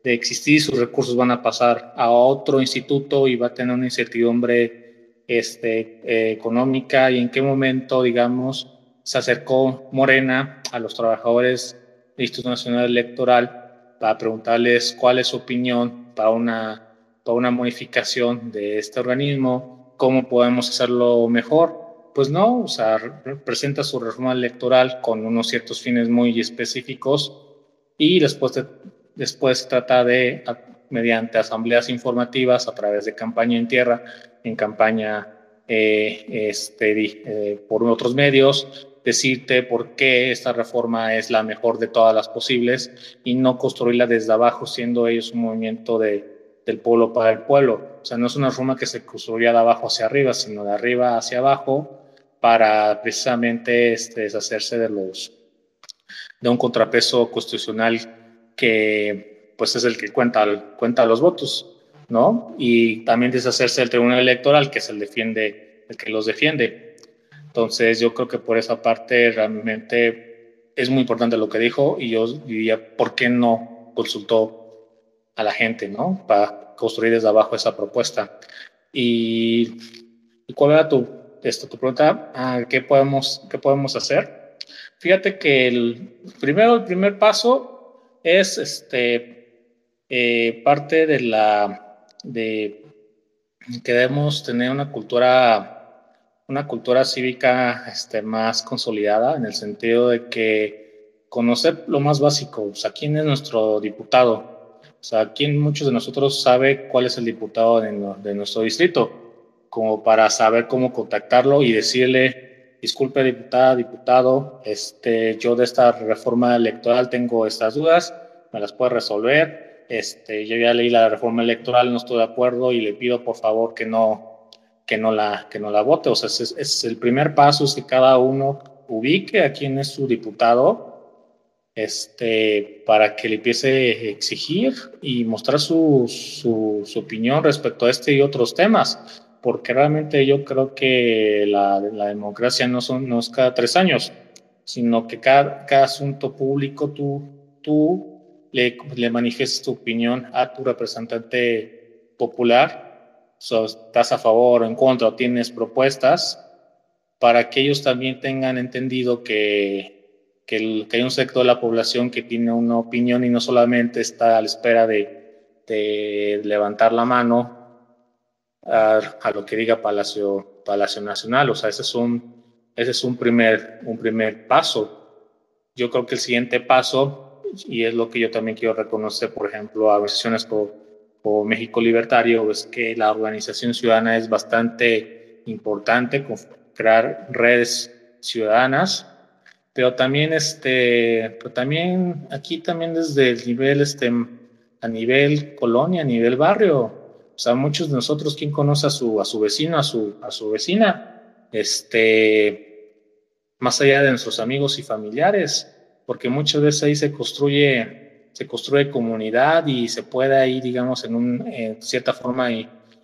de existir, sus recursos van a pasar a otro instituto y va a tener una incertidumbre este, eh, económica y en qué momento, digamos, se acercó Morena a los trabajadores Instituto Nacional Electoral para preguntarles cuál es su opinión para una, para una modificación de este organismo, cómo podemos hacerlo mejor. Pues no, o sea, presenta su reforma electoral con unos ciertos fines muy específicos y después, después trata de, mediante asambleas informativas a través de campaña en tierra, en campaña eh, este, eh, por otros medios, decirte por qué esta reforma es la mejor de todas las posibles y no construirla desde abajo, siendo ellos un movimiento de, del pueblo para el pueblo. O sea, no es una reforma que se construya de abajo hacia arriba, sino de arriba hacia abajo para precisamente este, deshacerse de los de un contrapeso constitucional que pues es el que cuenta, cuenta los votos, ¿no? Y también deshacerse del Tribunal Electoral, que es el, defiende, el que los defiende. Entonces yo creo que por esa parte realmente es muy importante lo que dijo y yo diría, ¿por qué no consultó a la gente, ¿no? Para construir desde abajo esa propuesta. ¿Y, cuál era tu, esto, tu pregunta? Ah, ¿qué, podemos, ¿Qué podemos hacer? Fíjate que el primero, el primer paso es este, eh, parte de la, de que debemos tener una cultura una cultura cívica este, más consolidada en el sentido de que conocer lo más básico, o sea, quién es nuestro diputado, o sea, quién muchos de nosotros sabe cuál es el diputado de, de nuestro distrito, como para saber cómo contactarlo y decirle, disculpe diputada, diputado, este, yo de esta reforma electoral tengo estas dudas, me las puede resolver, este, yo ya leí la reforma electoral, no estoy de acuerdo y le pido por favor que no que no la, que no la vote. O sea, es, el primer paso es que cada uno ubique a quién es su diputado este, para que le empiece a exigir y mostrar su, su, su, opinión respecto a este y otros temas, porque realmente yo creo que la, la democracia no, son, no es cada tres años, sino que cada, cada asunto público tú, tú le, le manifiestas tu opinión a tu representante popular. Estás a favor o en contra o tienes propuestas para que ellos también tengan entendido que, que, hay un sector de la población que tiene una opinión y no solamente está a la espera de, de levantar la mano a, lo que diga Palacio, Palacio Nacional. O sea, ese es un, ese es un primer, un primer paso. Yo creo que el siguiente paso, y es lo que yo también quiero reconocer, por ejemplo, a organizaciones como o México Libertario es que la organización ciudadana es bastante importante, crear redes ciudadanas, pero también, este, pero también aquí también desde el nivel, este, a nivel colonia, a nivel barrio, o sea, muchos de nosotros, ¿quién conoce a su, a su vecino, a su, a su vecina? Este, más allá de nuestros amigos y familiares, porque muchas veces ahí se construye se construye comunidad y se puede ahí, digamos, en, un, cierta forma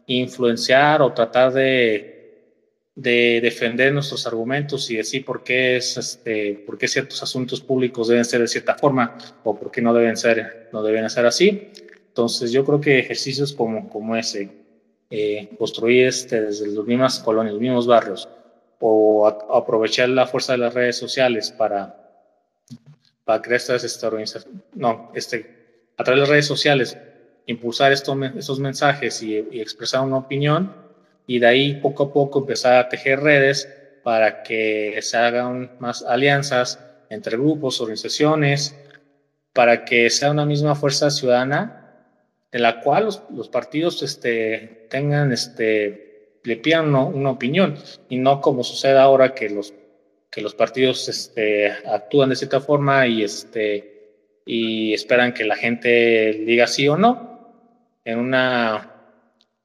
influenciar o tratar de, de, defender nuestros argumentos y decir por qué, es, este, por qué ciertos asuntos públicos deben ser de cierta forma o por qué no deben ser, no deben ser así. Entonces yo creo que ejercicios como, como ese, eh, construir este, desde las mismas colonias, los mismos barrios, o aprovechar la fuerza de las redes sociales para para crear esta organización, no, este, a través de las redes sociales, impulsar estos mensajes y, expresar una opinión y de ahí poco a poco empezar a tejer redes para que se hagan más alianzas entre grupos, organizaciones, para que sea una misma fuerza ciudadana en la cual los, partidos este, tengan, este, le pidan una opinión y no como sucede ahora que los que los partidos este, actúan de cierta forma y, y esperan que la gente diga sí o no en, una,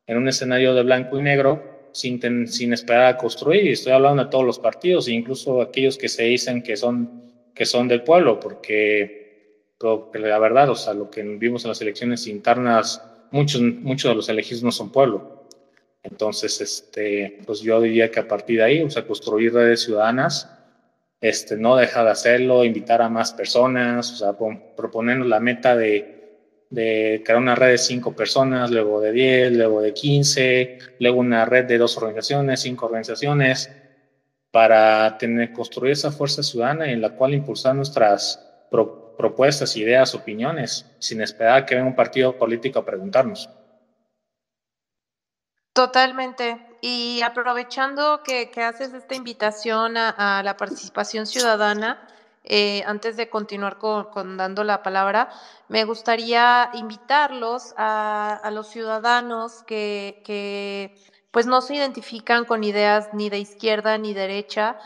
en un escenario de blanco y negro sin, sin esperar a construir. Y estoy hablando de todos los partidos, incluso aquellos que se dicen que son, que son del pueblo, porque, porque la verdad, o sea, lo que vimos en las elecciones internas, muchos, muchos de los elegidos no son pueblo. Entonces, este, pues yo diría que a partir de ahí, o sea, construir redes ciudadanas, este, no deja de hacerlo, invitar a más personas, o sea, proponernos la meta de, de, crear una red de cinco personas, luego de 10, luego de 15, luego una red de dos organizaciones, cinco organizaciones, para tener, construir esa fuerza ciudadana en la cual impulsar nuestras propuestas propuestas, ideas, opiniones, sin esperar que venga un partido político a preguntarnos. Totalmente. Y aprovechando que, haces esta invitación a, la participación ciudadana, eh, antes de continuar con, dando la palabra, me gustaría invitarlos a, los ciudadanos que, que, pues no se identifican con ideas ni de izquierda ni derecha,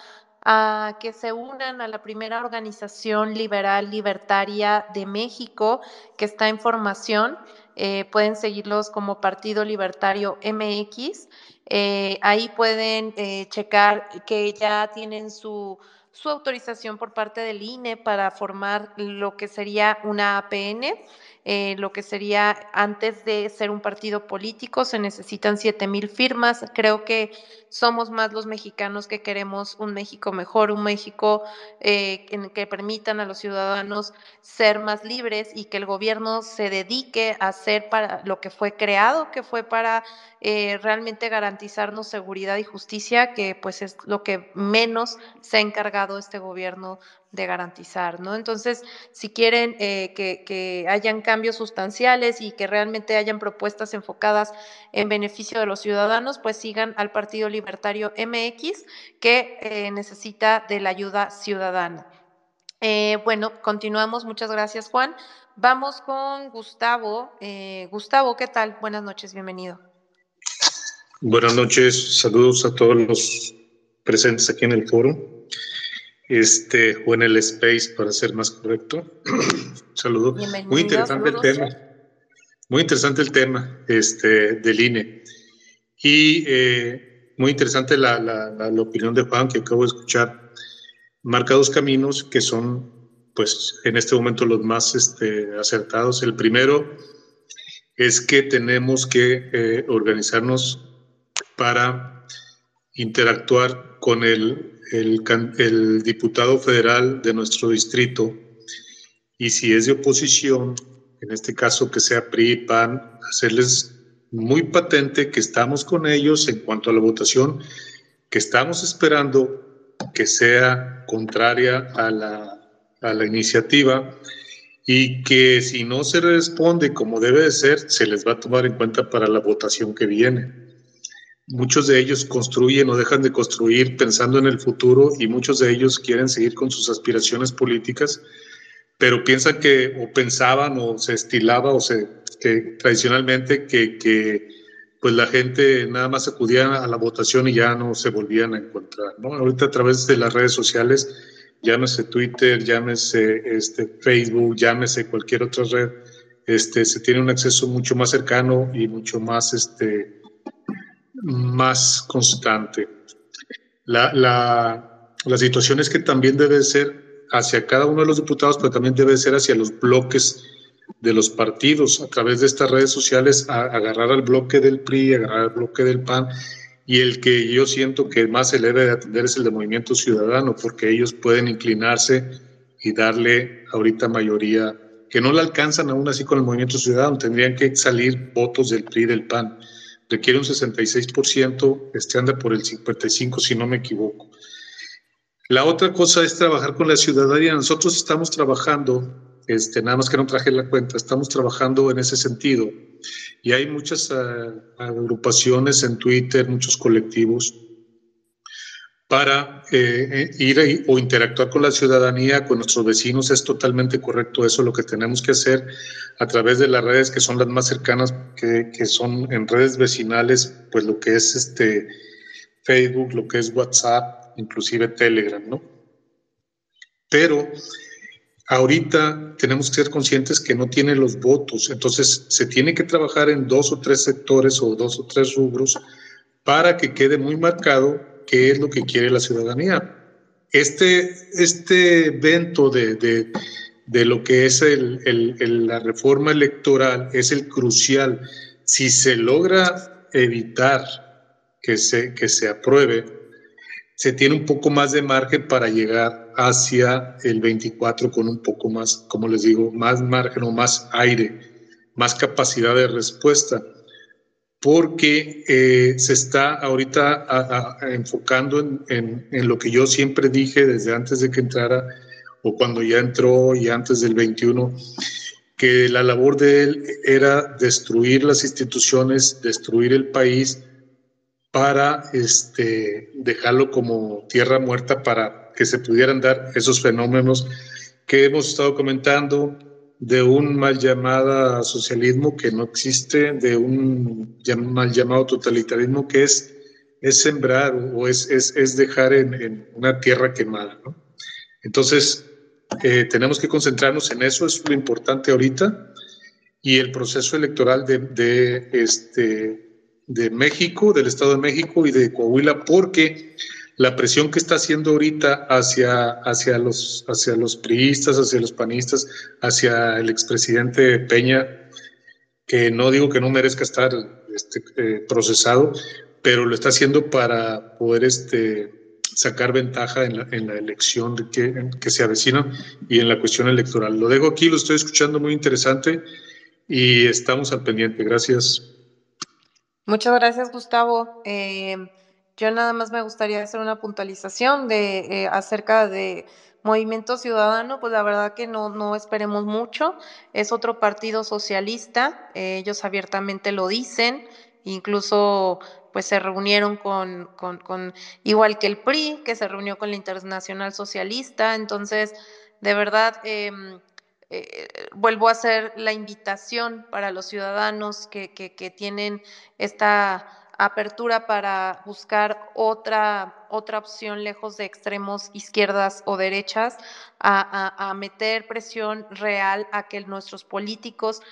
a que se unan a la primera organización liberal libertaria de México que está en formación. Eh, pueden seguirlos como Partido Libertario MX. Eh, ahí pueden eh, checar que ya tienen su, su autorización por parte del INE para formar lo que sería una APN. Eh, lo que sería antes de ser un partido político, se necesitan siete mil firmas. Creo que somos más los mexicanos que queremos un México mejor, un México eh, en que permitan a los ciudadanos ser más libres y que el gobierno se dedique a hacer para lo que fue creado, que fue para eh, realmente garantizarnos seguridad y justicia, que pues es lo que menos se ha encargado este gobierno de garantizar, ¿no? Entonces, si quieren eh, que, hayan cambios sustanciales y que realmente hayan propuestas enfocadas en beneficio de los ciudadanos, pues sigan al Partido Libertario MX, que eh, necesita de la ayuda ciudadana. Eh, bueno, continuamos. Muchas gracias, Juan. Vamos con Gustavo. Gustavo, ¿qué tal? Buenas noches, bienvenido. Buenas noches, saludos a todos los presentes aquí en el foro este, o en el space para ser más correcto. Saludo. Muy interesante el tema. Muy interesante el tema este, del INE. Y eh, muy interesante la, la, la, opinión de Juan que acabo de escuchar. Marca dos caminos que son, pues, en este momento los más este, acertados. El primero es que tenemos que eh, organizarnos para interactuar con el el, diputado federal de nuestro distrito y si es de oposición, en este caso que sea PRI, PAN, hacerles muy patente que estamos con ellos en cuanto a la votación, que estamos esperando que sea contraria a la, a la iniciativa y que si no se responde como debe de ser, se les va a tomar en cuenta para la votación que viene. Muchos de ellos construyen o dejan de construir pensando en el futuro y muchos de ellos quieren seguir con sus aspiraciones políticas, pero piensan que o pensaban o se estilaba o se que tradicionalmente que, pues la gente nada más acudía a la votación y ya no se volvían a encontrar. ¿no? Ahorita a través de las redes sociales, llámese Twitter, llámese este, Facebook, llámese cualquier otra red, este, se tiene un acceso mucho más cercano y mucho más este, más constante. La, la, la, situación es que también debe ser hacia cada uno de los diputados, pero también debe ser hacia los bloques de los partidos, a través de estas redes sociales, agarrar al bloque del PRI, agarrar al bloque del PAN, y el que yo siento que más se debe de atender es el de Movimiento Ciudadano, porque ellos pueden inclinarse y darle ahorita mayoría, que no le alcanzan aún así con el Movimiento Ciudadano, tendrían que salir votos del PRI y del PAN requiere un 66%, este anda por el 55% si no me equivoco. La otra cosa es trabajar con la ciudadanía. Nosotros estamos trabajando, este, nada más que no traje la cuenta, estamos trabajando en ese sentido. Y hay muchas ah, agrupaciones en Twitter, muchos colectivos para eh, eh, ir o interactuar con la ciudadanía, con nuestros vecinos, es totalmente correcto eso, lo que tenemos que hacer a través de las redes que son las más cercanas, que, que son en redes vecinales, pues lo que es este Facebook, lo que es WhatsApp, inclusive Telegram, ¿no? Pero ahorita tenemos que ser conscientes que no tiene los votos, entonces se tiene que trabajar en dos o tres sectores o dos o tres rubros para que quede muy marcado qué es lo que quiere la ciudadanía. Este, este evento de, de, de lo que es la reforma electoral es el crucial. Si se logra evitar que se, que se apruebe, se tiene un poco más de margen para llegar hacia el 24 con un poco más, como les digo, más margen o más aire, más capacidad de respuesta porque eh, se está ahorita enfocando en, lo que yo siempre dije desde antes de que entrara o cuando ya entró y antes del 21, que la labor de él era destruir las instituciones, destruir el país para este, dejarlo como tierra muerta para que se pudieran dar esos fenómenos que hemos estado comentando de un mal llamado socialismo que no existe, de un mal llamado totalitarismo que es, es sembrar o es, es, es dejar en, una tierra quemada. Entonces, eh, tenemos que concentrarnos en eso, es lo importante ahorita. Y el proceso electoral de, de, este, de México, del Estado de México y de Coahuila, porque la presión que está haciendo ahorita hacia, hacia, los, hacia los priistas, hacia los panistas, hacia el expresidente Peña, que no digo que no merezca estar este, eh, procesado, pero lo está haciendo para poder este, sacar ventaja en la, en la elección que, que, se avecina y en la cuestión electoral. Lo dejo aquí, lo estoy escuchando muy interesante y estamos al pendiente. Gracias. Muchas gracias, Gustavo. Eh, yo nada más me gustaría hacer una puntualización de eh, acerca de Movimiento Ciudadano, pues la verdad que no, no esperemos mucho. Es otro partido socialista, eh, ellos abiertamente lo dicen, incluso pues se reunieron con, con, igual que el PRI, que se reunió con la Internacional Socialista. Entonces, de verdad, em, eh, vuelvo a hacer la invitación para los ciudadanos que, que, que tienen esta apertura para buscar otra, otra opción lejos de extremos izquierdas o derechas, a, meter presión real a que nuestros políticos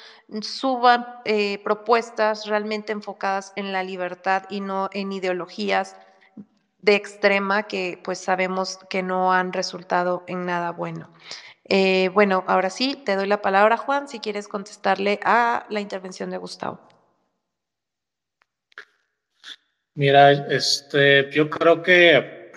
suban eh, propuestas realmente enfocadas en la libertad y no en ideologías de extrema que pues sabemos que no han resultado en nada bueno. Eh, bueno, ahora sí, te doy la palabra, Juan, si quieres contestarle a la intervención de Gustavo. Mira, este, yo creo que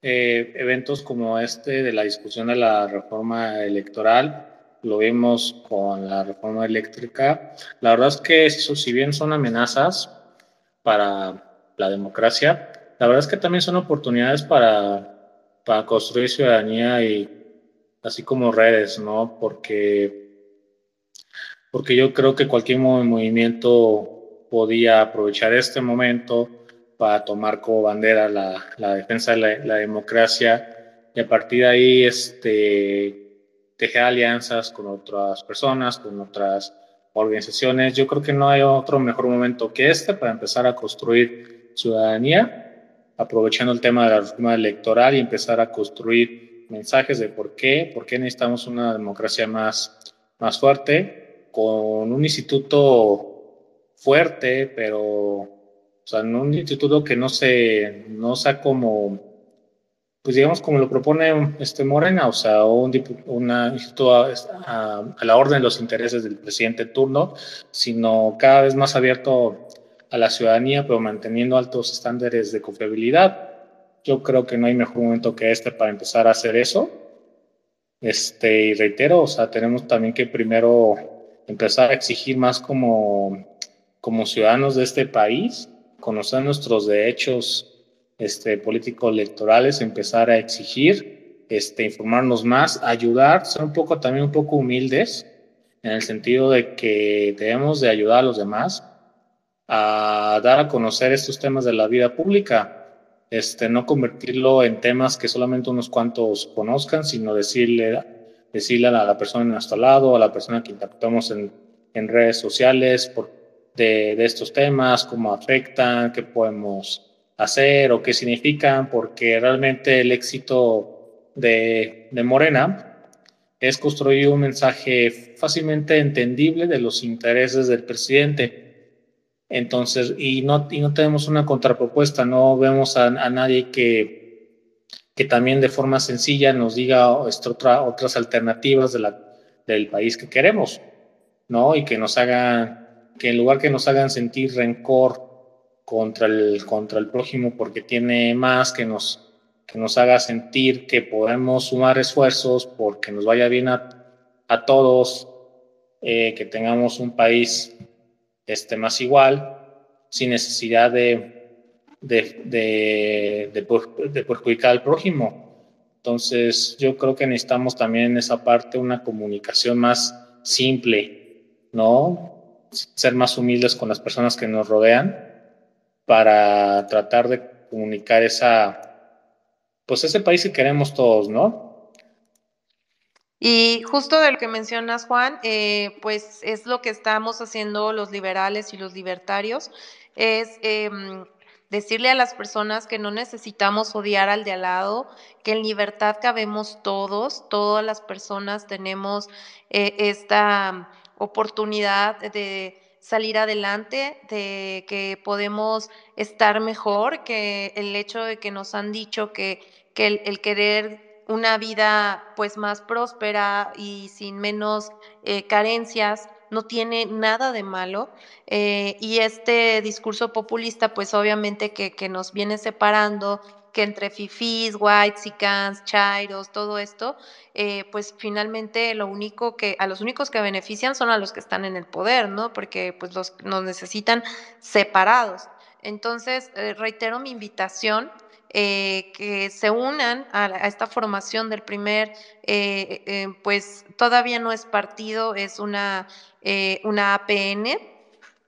eh, eventos como este de la discusión de la reforma electoral, lo vimos con la reforma eléctrica, la verdad es que eso, si bien son amenazas para la democracia, la verdad es que también son oportunidades para, para construir ciudadanía y así como redes, ¿no? Porque, porque yo creo que cualquier movimiento podía aprovechar este momento para tomar como bandera la, la defensa de la, democracia y a partir de ahí este, tejer alianzas con otras personas, con otras organizaciones. Yo creo que no hay otro mejor momento que este para empezar a construir ciudadanía, aprovechando el tema de la reforma electoral y empezar a construir mensajes de por qué, por qué necesitamos una democracia más, más fuerte, con un instituto fuerte, pero o sea, en un instituto que no se, no sea como, pues digamos como lo propone este Morena, o sea, un, instituto a, la orden de los intereses del presidente turno, sino cada vez más abierto a la ciudadanía, pero manteniendo altos estándares de confiabilidad. Yo creo que no hay mejor momento que este para empezar a hacer eso. Este, y reitero, o sea, tenemos también que primero empezar a exigir más como como ciudadanos de este país, conocer nuestros derechos este, político-electorales, empezar a exigir, este, informarnos más, ayudar, ser un poco también un poco humildes, en el sentido de que debemos de ayudar a los demás a dar a conocer estos temas de la vida pública, este, no convertirlo en temas que solamente unos cuantos conozcan, sino decirle, decirle a la persona en nuestro lado, a la persona que interactuamos en, en redes sociales, por de, estos temas, cómo afectan, qué podemos hacer o qué significan, porque realmente el éxito de, de Morena es construir un mensaje fácilmente entendible de los intereses del presidente. Entonces, y no, y no tenemos una contrapropuesta, no vemos a, a nadie que, que también de forma sencilla nos diga otra, otras alternativas de del país que queremos, ¿no? Y que nos hagan que en lugar que nos hagan sentir rencor contra el, contra el prójimo porque tiene más, que nos, que nos haga sentir que podemos sumar esfuerzos porque nos vaya bien a, a todos, eh, que tengamos un país este, más igual, sin necesidad de, de, de, de, perjudicar al prójimo. Entonces, yo creo que necesitamos también esa parte, una comunicación más simple, ¿no? Ser más humildes con las personas que nos rodean para tratar de comunicar esa, pues ese país que queremos todos, ¿no? Y justo de lo que mencionas, Juan, eh, pues es lo que estamos haciendo los liberales y los libertarios, es em, decirle a las personas que no necesitamos odiar al de al lado, que en libertad cabemos todos, todas las personas tenemos eh, esta oportunidad de salir adelante, de que podemos estar mejor, que el hecho de que nos han dicho que, que el, querer una vida pues más próspera y sin menos eh, carencias no tiene nada de malo. Eh, y este discurso populista, pues obviamente que, que nos viene separando que entre fifís, whitesicans, chairos, todo esto, eh, pues finalmente lo único que, a los únicos que benefician son a los que están en el poder, ¿no? Porque pues los nos necesitan separados. Entonces, eh, reitero mi invitación eh, que se unan a, esta formación del primer, pues todavía no es partido, es una, una APN,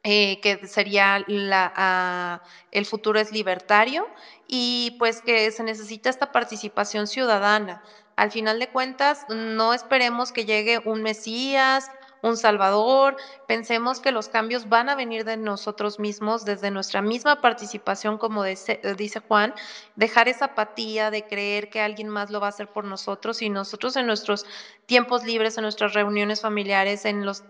que sería la, el futuro es libertario, y pues que se necesita esta participación ciudadana. Al final de cuentas, no esperemos que llegue un Mesías, un Salvador. Pensemos que los cambios van a venir de nosotros mismos, desde nuestra misma participación, como dice, dice Juan, dejar esa apatía de creer que alguien más lo va a hacer por nosotros y nosotros en nuestros tiempos libres, en nuestras reuniones familiares, en los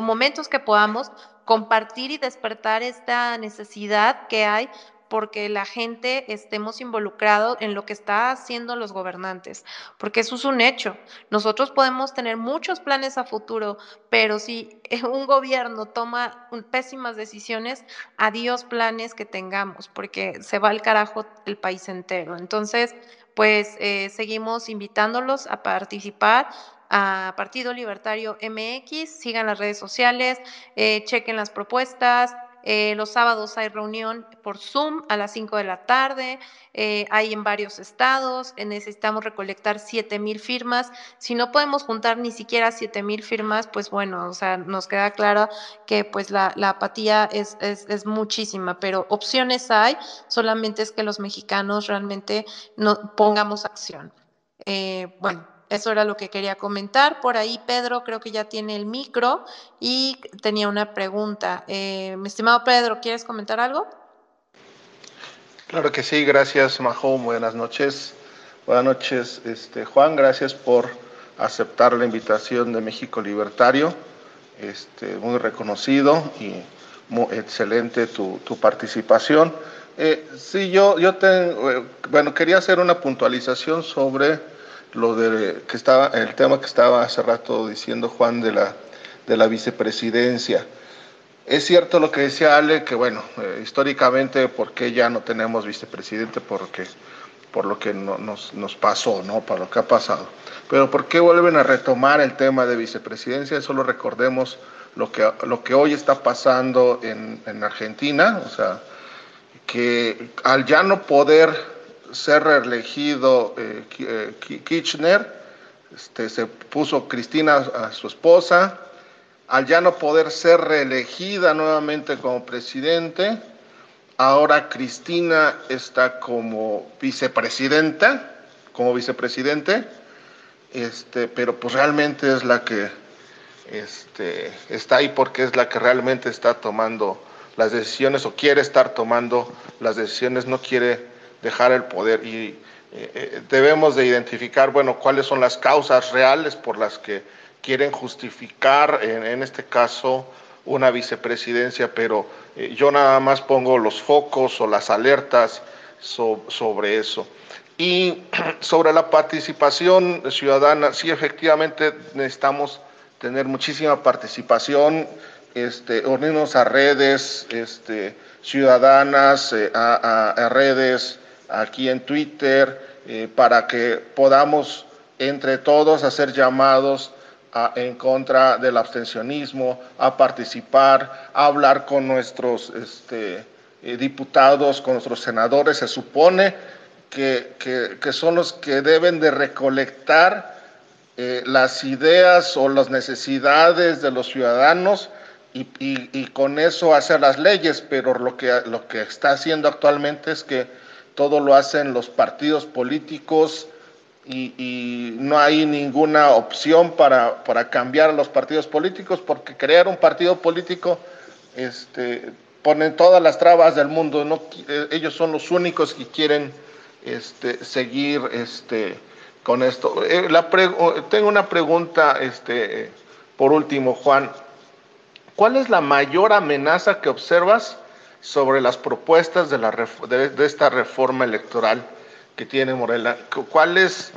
momentos que podamos compartir y despertar esta necesidad que hay porque la gente estemos involucrados en lo que está haciendo los gobernantes, porque eso es un hecho. Nosotros podemos tener muchos planes a futuro, pero si un gobierno toma pésimas decisiones, adiós planes que tengamos, porque se va al carajo el país entero. Entonces, pues eh, seguimos invitándolos a participar a Partido Libertario MX, sigan las redes sociales, eh, chequen las propuestas, eh, los sábados hay reunión por Zoom a las 5 de la tarde, eh, hay en varios estados, necesitamos recolectar 7 mil firmas. Si no podemos juntar ni siquiera 7 mil firmas, pues bueno, o sea, nos queda claro que pues la, apatía es, es, muchísima, pero opciones hay, solamente es que los mexicanos realmente no pongamos acción. bueno, eso era lo que quería comentar. Por ahí Pedro creo que ya tiene el micro y tenía una pregunta. Eh, mi estimado Pedro, ¿quieres comentar algo? Claro que sí, gracias Majo, buenas noches. Buenas noches, este, Juan, gracias por aceptar la invitación de México Libertario. Este, muy reconocido y muy excelente tu, participación. Eh, sí, yo, yo eh, bueno, quería hacer una puntualización sobre lo de que estaba el tema que estaba hace rato diciendo Juan de la de la vicepresidencia. Es cierto lo que decía Ale que bueno, eh, históricamente por qué ya no tenemos vicepresidente porque por lo que nos, nos, pasó, ¿no? Por lo que ha pasado. Pero ¿por qué vuelven a retomar el tema de vicepresidencia? Solo recordemos lo que, lo que hoy está pasando en, en Argentina, o sea, que al ya no poder ser reelegido eh, eh, este, se puso Cristina a su esposa, al ya no poder ser reelegida nuevamente como presidente, ahora Cristina está como vicepresidenta, como vicepresidente, este, pero pues realmente es la que este, está ahí porque es la que realmente está tomando las decisiones o quiere estar tomando las decisiones, no quiere dejar el poder y eh, eh, debemos de identificar, bueno, cuáles son las causas reales por las que quieren justificar, en, este caso, una vicepresidencia, pero eh, yo nada más pongo los focos o las alertas sobre eso. Y sobre la participación ciudadana, sí, efectivamente necesitamos tener muchísima participación, este, unirnos a redes este, ciudadanas, a redes aquí en Twitter, eh, para que podamos entre todos hacer llamados en contra del abstencionismo, a participar, a hablar con nuestros este, eh, diputados, con nuestros senadores. Se supone que, que, son los que deben de recolectar eh, las ideas o las necesidades de los ciudadanos y, y, con eso hacer las leyes, pero lo que, lo que está haciendo actualmente es que todo lo hacen los partidos políticos y, no hay ninguna opción para, para, cambiar a los partidos políticos, porque crear un partido político este, ponen todas las trabas del mundo, no, eh, ellos son los únicos que quieren este, seguir este, con esto. Eh, la tengo una pregunta, este, por último, Juan. ¿Cuál es la mayor amenaza que observas sobre las propuestas de, la, de, esta reforma electoral que tiene Morela? ¿Cuál es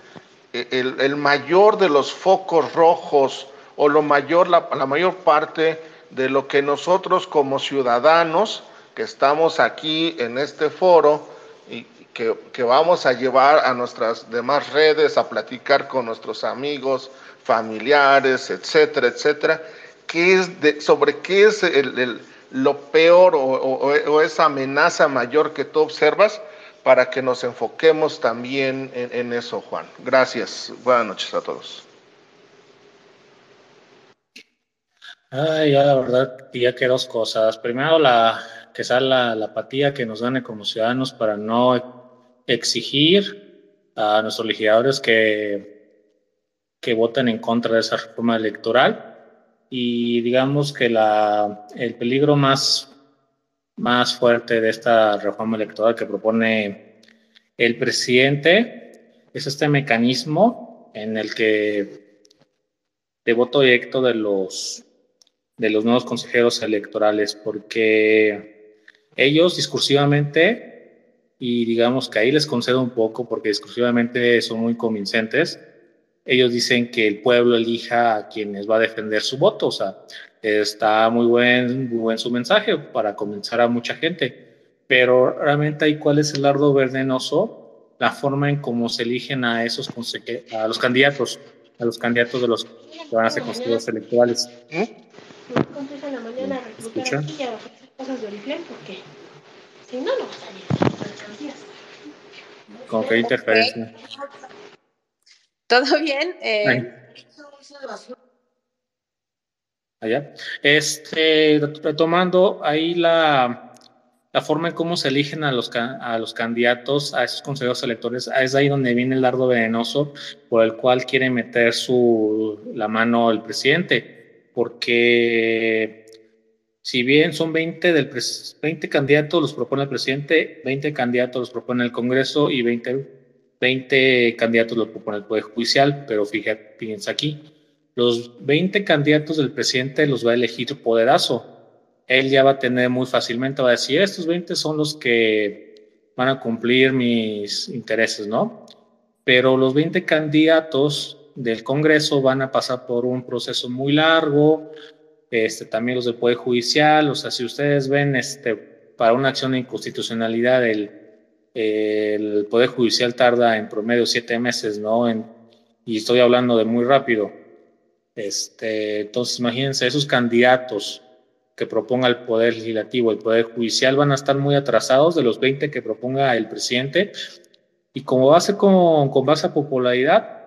eh, el, el mayor de los focos rojos o lo mayor, la, la mayor parte de lo que nosotros como ciudadanos que estamos aquí en este foro y que, que, vamos a llevar a nuestras demás redes a platicar con nuestros amigos, familiares, etcétera, etcétera, ¿qué es de, sobre qué es el, el, lo peor o, esa amenaza mayor que tú observas para que nos enfoquemos también en, eso, Juan. Gracias. Buenas noches a todos. Ay, ya la verdad, ya que dos cosas. Primero, la, que sea la, la apatía que nos gane como ciudadanos para no exigir a nuestros legisladores que, que voten en contra de esa reforma electoral. Y digamos que la, el peligro más, más fuerte de esta reforma electoral que propone el presidente es este mecanismo en el que de voto directo de los de los nuevos consejeros electorales, porque ellos discursivamente, y digamos que ahí les concedo un poco, porque discursivamente son muy convincentes, ellos dicen que el pueblo elija a quienes va a defender su voto, o sea, está muy buen, muy buen su mensaje para convencer a mucha gente, pero realmente ahí cuál es el lardo venenoso, la forma en cómo se eligen a esos a los candidatos, a los candidatos de los que van a ser consejeros electorales. ¿Mm? entonces en la mañana reclutar aquí y a ofrecer cosas de Oriflame porque si no, no va a salir mercancías. ¿Con qué interferencia? ¿Todo bien? Eh... Allá. Este, retomando ahí la, la forma en cómo se eligen a los, a los candidatos, a esos consejeros electores, es ahí donde viene el dardo venenoso por el cual quiere meter su, la mano el presidente porque si bien son 20, del 20 candidatos los propone el presidente, 20 candidatos los propone el Congreso y 20, 20 candidatos los propone el Poder Judicial, pero fíjate, fíjense aquí, los 20 candidatos del presidente los va a elegir Poderazo. Él ya va a tener muy fácilmente, va a decir, estos 20 son los que van a cumplir mis intereses, ¿no? Pero los 20 candidatos del Congreso van a pasar por un proceso muy largo, este, también los del Poder Judicial, o sea, si ustedes ven, este, para una acción de inconstitucionalidad, el, el Poder Judicial tarda en promedio siete meses, ¿no? En, y estoy hablando de muy rápido. Este, entonces, imagínense, esos candidatos que proponga el Poder Legislativo, el Poder Judicial, van a estar muy atrasados de los 20 que proponga el presidente. Y como va con, con base a popularidad,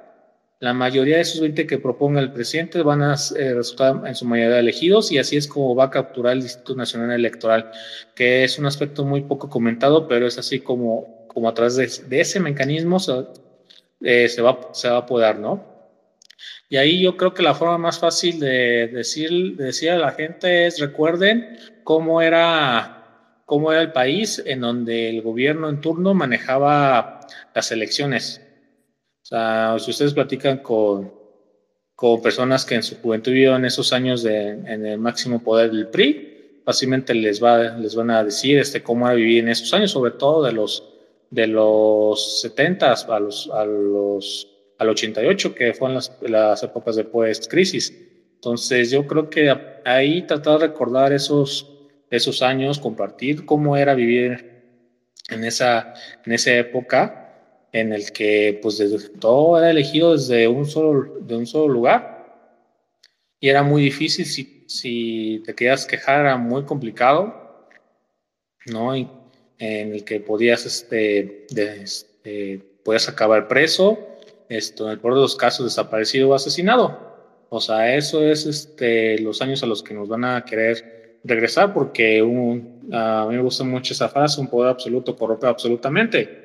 la mayoría de esos 20 que proponga el presidente van a eh, resultar en su mayoría elegidos y así es como va a capturar el Instituto Nacional Electoral, que es un aspecto muy poco comentado, pero es así como, como a través de, ese mecanismo se, eh, se, va, se va a poder, ¿no? Y ahí yo creo que la forma más fácil de decir, de decir a la gente es recuerden cómo era, cómo era el país en donde el gobierno en turno manejaba las elecciones o sea, si ustedes platican con, con personas que en su juventud vivieron esos años de, en el máximo poder del PRI, fácilmente les, va, les van a decir este, cómo vivir en esos años, sobre todo de los, de los 70 a los, a los, al 88, que fueron las, las épocas de post-crisis. Entonces, yo creo que ahí tratar de recordar esos, esos años, compartir cómo era vivir en esa, en esa época en el que pues todo era elegido desde un solo, de un solo lugar y era muy difícil si, si te querías quejar era muy complicado no y, en el que podías este eh, puedes acabar preso, esto, en el peor de los casos desaparecido o asesinado. O sea, eso es este, los años a los que nos van a querer regresar, porque un, a mí me gusta mucho esa frase, un poder absoluto corrompe absolutamente.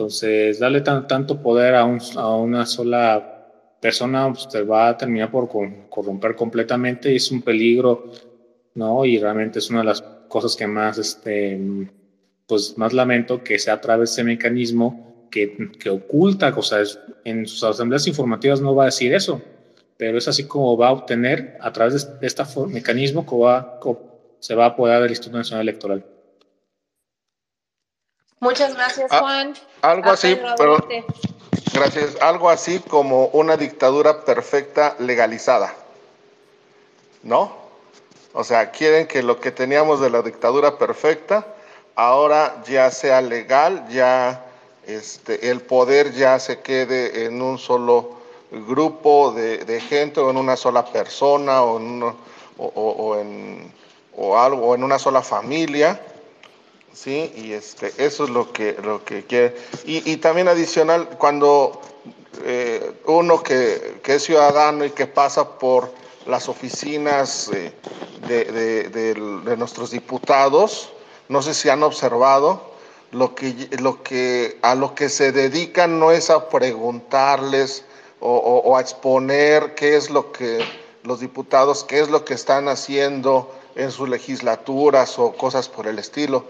Entonces, darle tanto poder a, un, a una sola persona pues, te va a terminar por corromper completamente y es un peligro, ¿no? Y realmente es una de las cosas que más, este, pues más lamento que sea a través de ese mecanismo que, oculta cosas. En sus asambleas informativas no va a decir eso, pero es así como va a obtener a través de este mecanismo que va, se va a apoderar del Instituto Nacional Electoral. Muchas gracias, ah, Juan. algo así, pero gracias. Algo así como una dictadura perfecta legalizada, ¿no? O sea, quieren que lo que teníamos de la dictadura perfecta ahora ya sea legal, ya este, el poder ya se quede en un solo grupo de, gente o en una sola persona o en, o, en, o algo, en una sola familia. ¿Sí? Y este, eso es lo que, lo que quiere. Y, también adicional, cuando eh, uno que, es ciudadano y que pasa por las oficinas eh, de, de, nuestros diputados, no sé si han observado, lo que, lo que, a lo que se dedican no es a preguntarles o, a exponer qué es lo que los diputados, qué es lo que están haciendo en sus legislaturas o cosas por el estilo.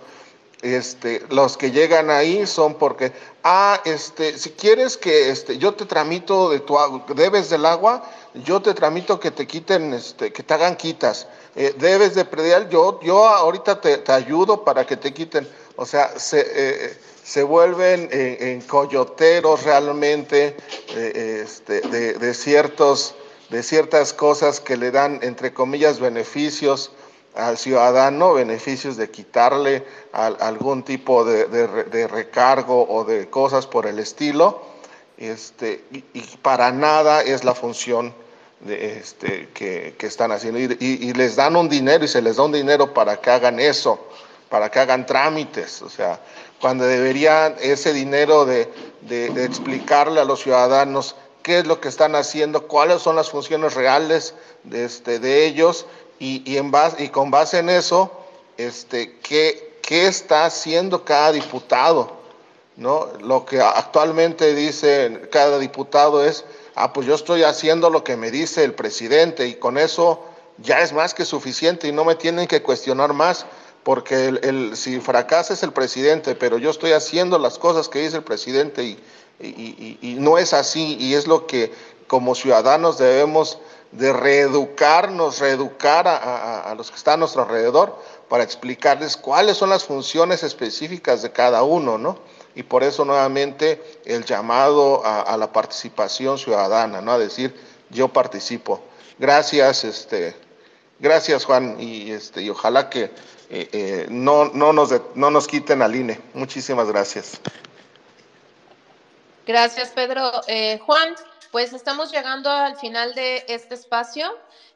Este, los que llegan ahí son porque, ah, este, si quieres que este, yo te tramito de tu debes del agua, yo te tramito que te quiten, este, que te hagan quitas. Eh, debes de predial, yo, yo ahorita te, te, ayudo para que te quiten. O sea, se, eh, se vuelven en, coyoteros realmente eh, este, de, ciertos, de ciertas cosas que le dan, entre comillas, beneficios al ciudadano, beneficios de quitarle algún tipo de, recargo o de cosas por el estilo, este, y, para nada es la función de este, que, están haciendo. y, les dan un dinero y se les da un dinero para que hagan eso, para que hagan trámites. O sea, cuando deberían ese dinero de, explicarle a los ciudadanos qué es lo que están haciendo, cuáles son las funciones reales de, este, de ellos y, en base, y con base en eso, este, qué, qué está haciendo cada diputado. ¿no? Lo que actualmente dice cada diputado es, ah, pues yo estoy haciendo lo que me dice el presidente y con eso ya es más que suficiente y no me tienen que cuestionar más porque el, si fracasa es el presidente, pero yo estoy haciendo las cosas que dice el presidente y, no es así, y es lo que como ciudadanos debemos de reeducarnos, reeducar a, los que están a nuestro alrededor para explicarles cuáles son las funciones específicas de cada uno, ¿no? Y por eso nuevamente el llamado a, la participación ciudadana, ¿no? A decir, yo participo. Gracias, este, gracias Juan, y este, y ojalá que eh, eh, no, no, nos no nos quiten al INE. Muchísimas gracias. Gracias, Pedro. Eh, Juan, pues estamos llegando al final de este espacio.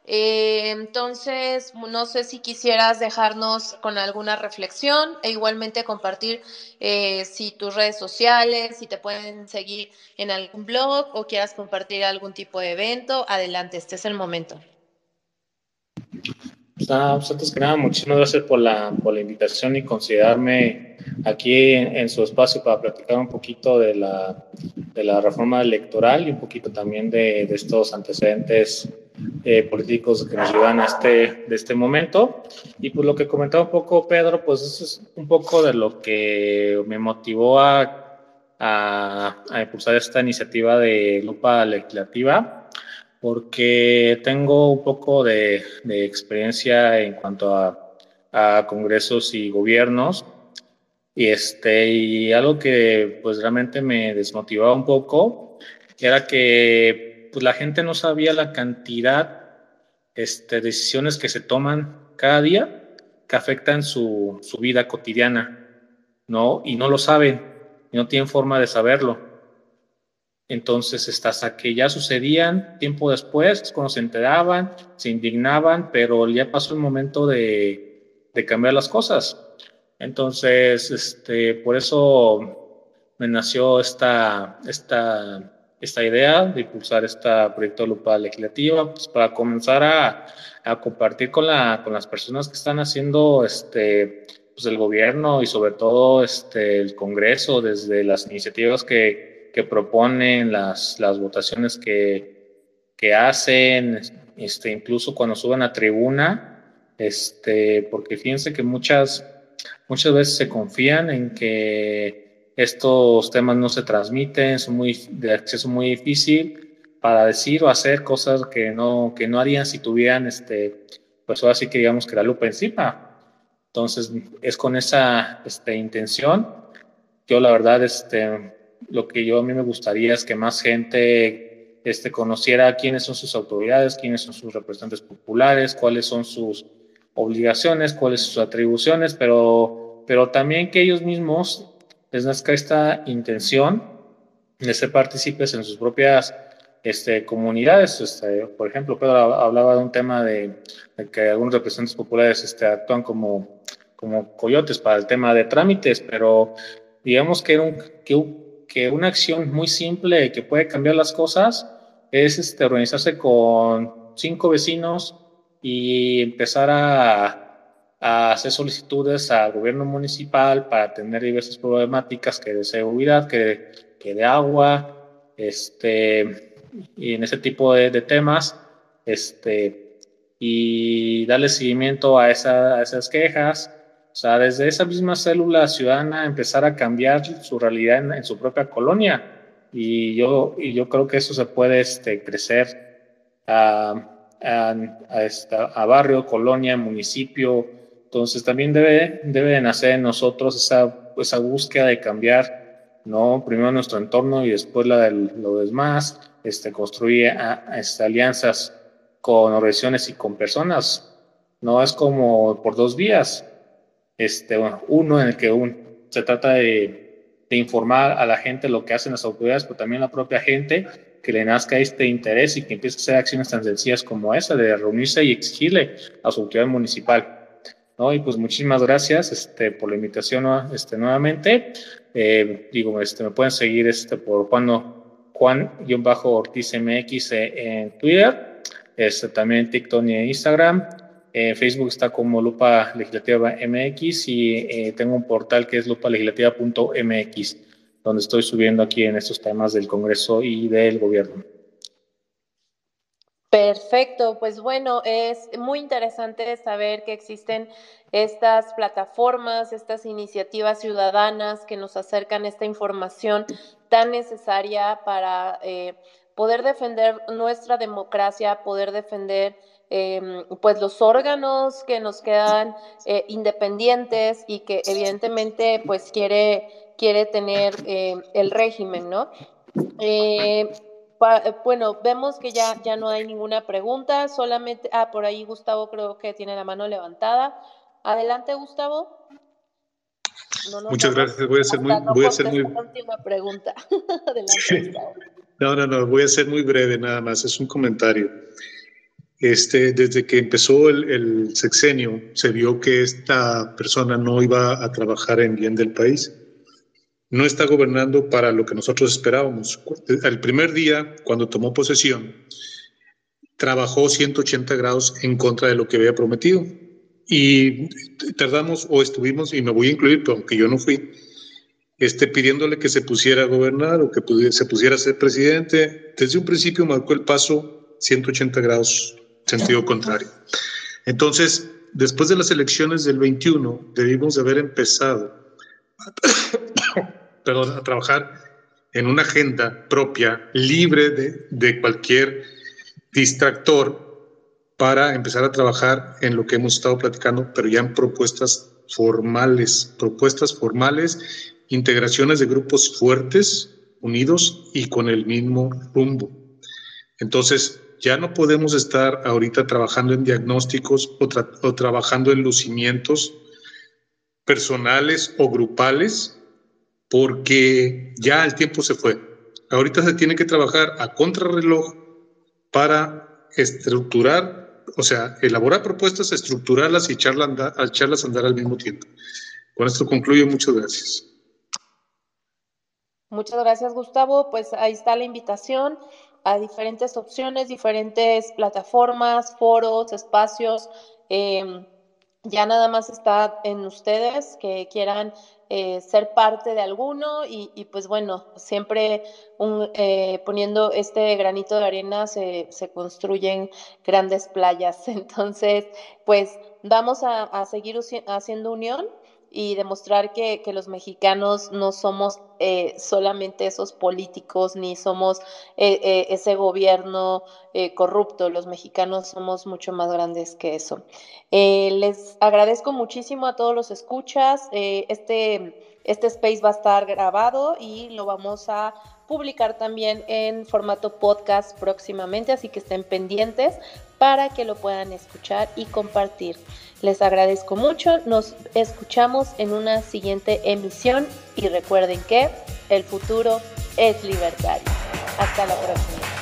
entonces, no sé si quisieras dejarnos con alguna reflexión e igualmente compartir si tus redes sociales, si te pueden seguir en algún blog o quieras compartir algún tipo de evento. Adelante, este es el momento. Pues pues antes que nada, muchísimas gracias por la, por la invitación y considerarme aquí en, su espacio para platicar un poquito de la, de la reforma electoral y un poquito también de, de estos antecedentes eh, políticos que nos llevan a este, de este momento. Y pues lo que comentaba un poco Pedro, pues eso es un poco de lo que me motivó a, a, a impulsar esta iniciativa de lupa legislativa porque tengo un poco de, experiencia en cuanto a, congresos y gobiernos. Y, este, y algo que pues realmente me desmotivaba un poco era que pues, la gente no sabía la cantidad este, de decisiones que se toman cada día que afectan su, su vida cotidiana, ¿no? Y no lo saben, no tienen forma de saberlo. Entonces, hasta que ya sucedían, tiempo después, cuando se enteraban, se indignaban, pero ya pasó el momento de, cambiar las cosas. Entonces, este, por eso me nació esta, esta, esta idea de impulsar este proyecto de lupa legislativa pues, para comenzar a, a compartir con, la, con las personas que están haciendo este, pues, el gobierno y sobre todo este, el Congreso, desde las iniciativas que, que proponen, las, las votaciones que, que hacen, este, incluso cuando suben a tribuna, este, porque fíjense que muchas, muchas veces se confían en que estos temas no se transmiten, son muy, de acceso muy difícil para decir o hacer cosas que no, que no harían si tuvieran, este, pues ahora sí que digamos que la lupa encima. Entonces, es con esa este, intención. Yo, la verdad, este, lo que yo a mí me gustaría es que más gente este, conociera quiénes son sus autoridades, quiénes son sus representantes populares, cuáles son sus obligaciones, cuáles son sus atribuciones, pero, pero también que ellos mismos les nazca esta intención de ser partícipes en sus propias este, comunidades. Este, por ejemplo, Pedro hablaba de un tema de, que algunos representantes populares este, actúan como, como coyotes para el tema de trámites, pero digamos que, un, que, que, una acción muy simple que puede cambiar las cosas es este, organizarse con cinco vecinos y empezar a, hacer solicitudes al gobierno municipal para atender diversas problemáticas que de seguridad, que, que de agua, este, y en ese tipo de, temas, este, y darle seguimiento a, esa, a, esas quejas. O sea, desde esa misma célula ciudadana empezar a cambiar su realidad en, su propia colonia. Y yo, y yo creo que eso se puede este, crecer a, a, a, barrio, colonia, municipio. Entonces también debe, debe nacer en nosotros esa, esa búsqueda de cambiar, ¿no? Primero nuestro entorno y después la de lo demás este, construye este, alianzas con organizaciones y con personas. No es como por dos vías. Este, uno en el que un, se trata de, de, informar a la gente lo que hacen las autoridades, pero también la propia gente que le nazca este interés y que empiece a hacer acciones tan sencillas como esa de reunirse y exigirle a su autoridad municipal. ¿no? Y pues muchísimas gracias este, por la invitación este, nuevamente. Eh, digo, este, me pueden seguir este, por cuando Juan-Ortiz MX en Twitter, este, también en TikTok y en Instagram. En Facebook está como Lupa Legislativa MX y eh, tengo un portal que es lupalegislativa.mx, donde estoy subiendo aquí en estos temas del Congreso y del Gobierno. Perfecto, pues bueno, es muy interesante saber que existen estas plataformas, estas iniciativas ciudadanas que nos acercan esta información tan necesaria para eh, poder defender nuestra democracia, poder defender em, pues los órganos que nos quedan eh, independientes y que evidentemente pues quiere, quiere tener em, el régimen, ¿no? Eh, bueno, vemos que ya, ya no hay ninguna pregunta, solamente, ah, por ahí Gustavo creo que tiene la mano levantada. Adelante, Gustavo. Muchas gracias. Voy a ser muy, voy a ser muy. Última pregunta. no, no, no. Voy a ser muy breve nada más. Es un comentario. Este, desde que empezó el, el sexenio, se vio que esta persona no iba a trabajar en bien del país. No está gobernando para lo que nosotros esperábamos. El primer día, cuando tomó posesión, trabajó 180 grados en contra de lo que había prometido y tardamos o estuvimos, y me voy a incluir, aunque yo no fui, este, pidiéndole que se pusiera a gobernar o que se pusiera a ser presidente. Desde un principio marcó el paso 180 grados, sentido contrario. Entonces, después de las elecciones del 21, debimos de haber empezado perdón, a trabajar en una agenda propia, libre de, de cualquier distractor para empezar a trabajar en lo que hemos estado platicando, pero ya en propuestas formales, propuestas formales, integraciones de grupos fuertes, unidos y con el mismo rumbo. Entonces, ya no podemos estar ahorita trabajando en diagnósticos o, o trabajando en lucimientos personales o grupales, porque ya el tiempo se fue. Ahorita se tiene que trabajar a contrarreloj para estructurar o sea, elaborar propuestas, estructurarlas y echarlas, echarlas a andar al mismo tiempo. Con esto concluyo. Muchas gracias. Muchas gracias, Gustavo. Pues ahí está la invitación a diferentes opciones, diferentes plataformas, foros, espacios. Em, ya nada más está en ustedes que quieran eh, ser parte de alguno y, pues bueno, siempre eh, poniendo este granito de arena se, construyen grandes playas. Entonces, pues vamos a seguir haciendo unión y demostrar que, los mexicanos no somos eh, solamente esos políticos ni somos eh, eh, ese gobierno corrupto. Los mexicanos somos mucho más grandes que eso. les agradezco muchísimo a todos los escuchas. este, este space va a estar grabado y lo vamos a publicar también en formato podcast próximamente, así que estén pendientes para que lo puedan escuchar y compartir. Les agradezco mucho, nos escuchamos en una siguiente emisión y recuerden que el futuro es libertario. Hasta la próxima.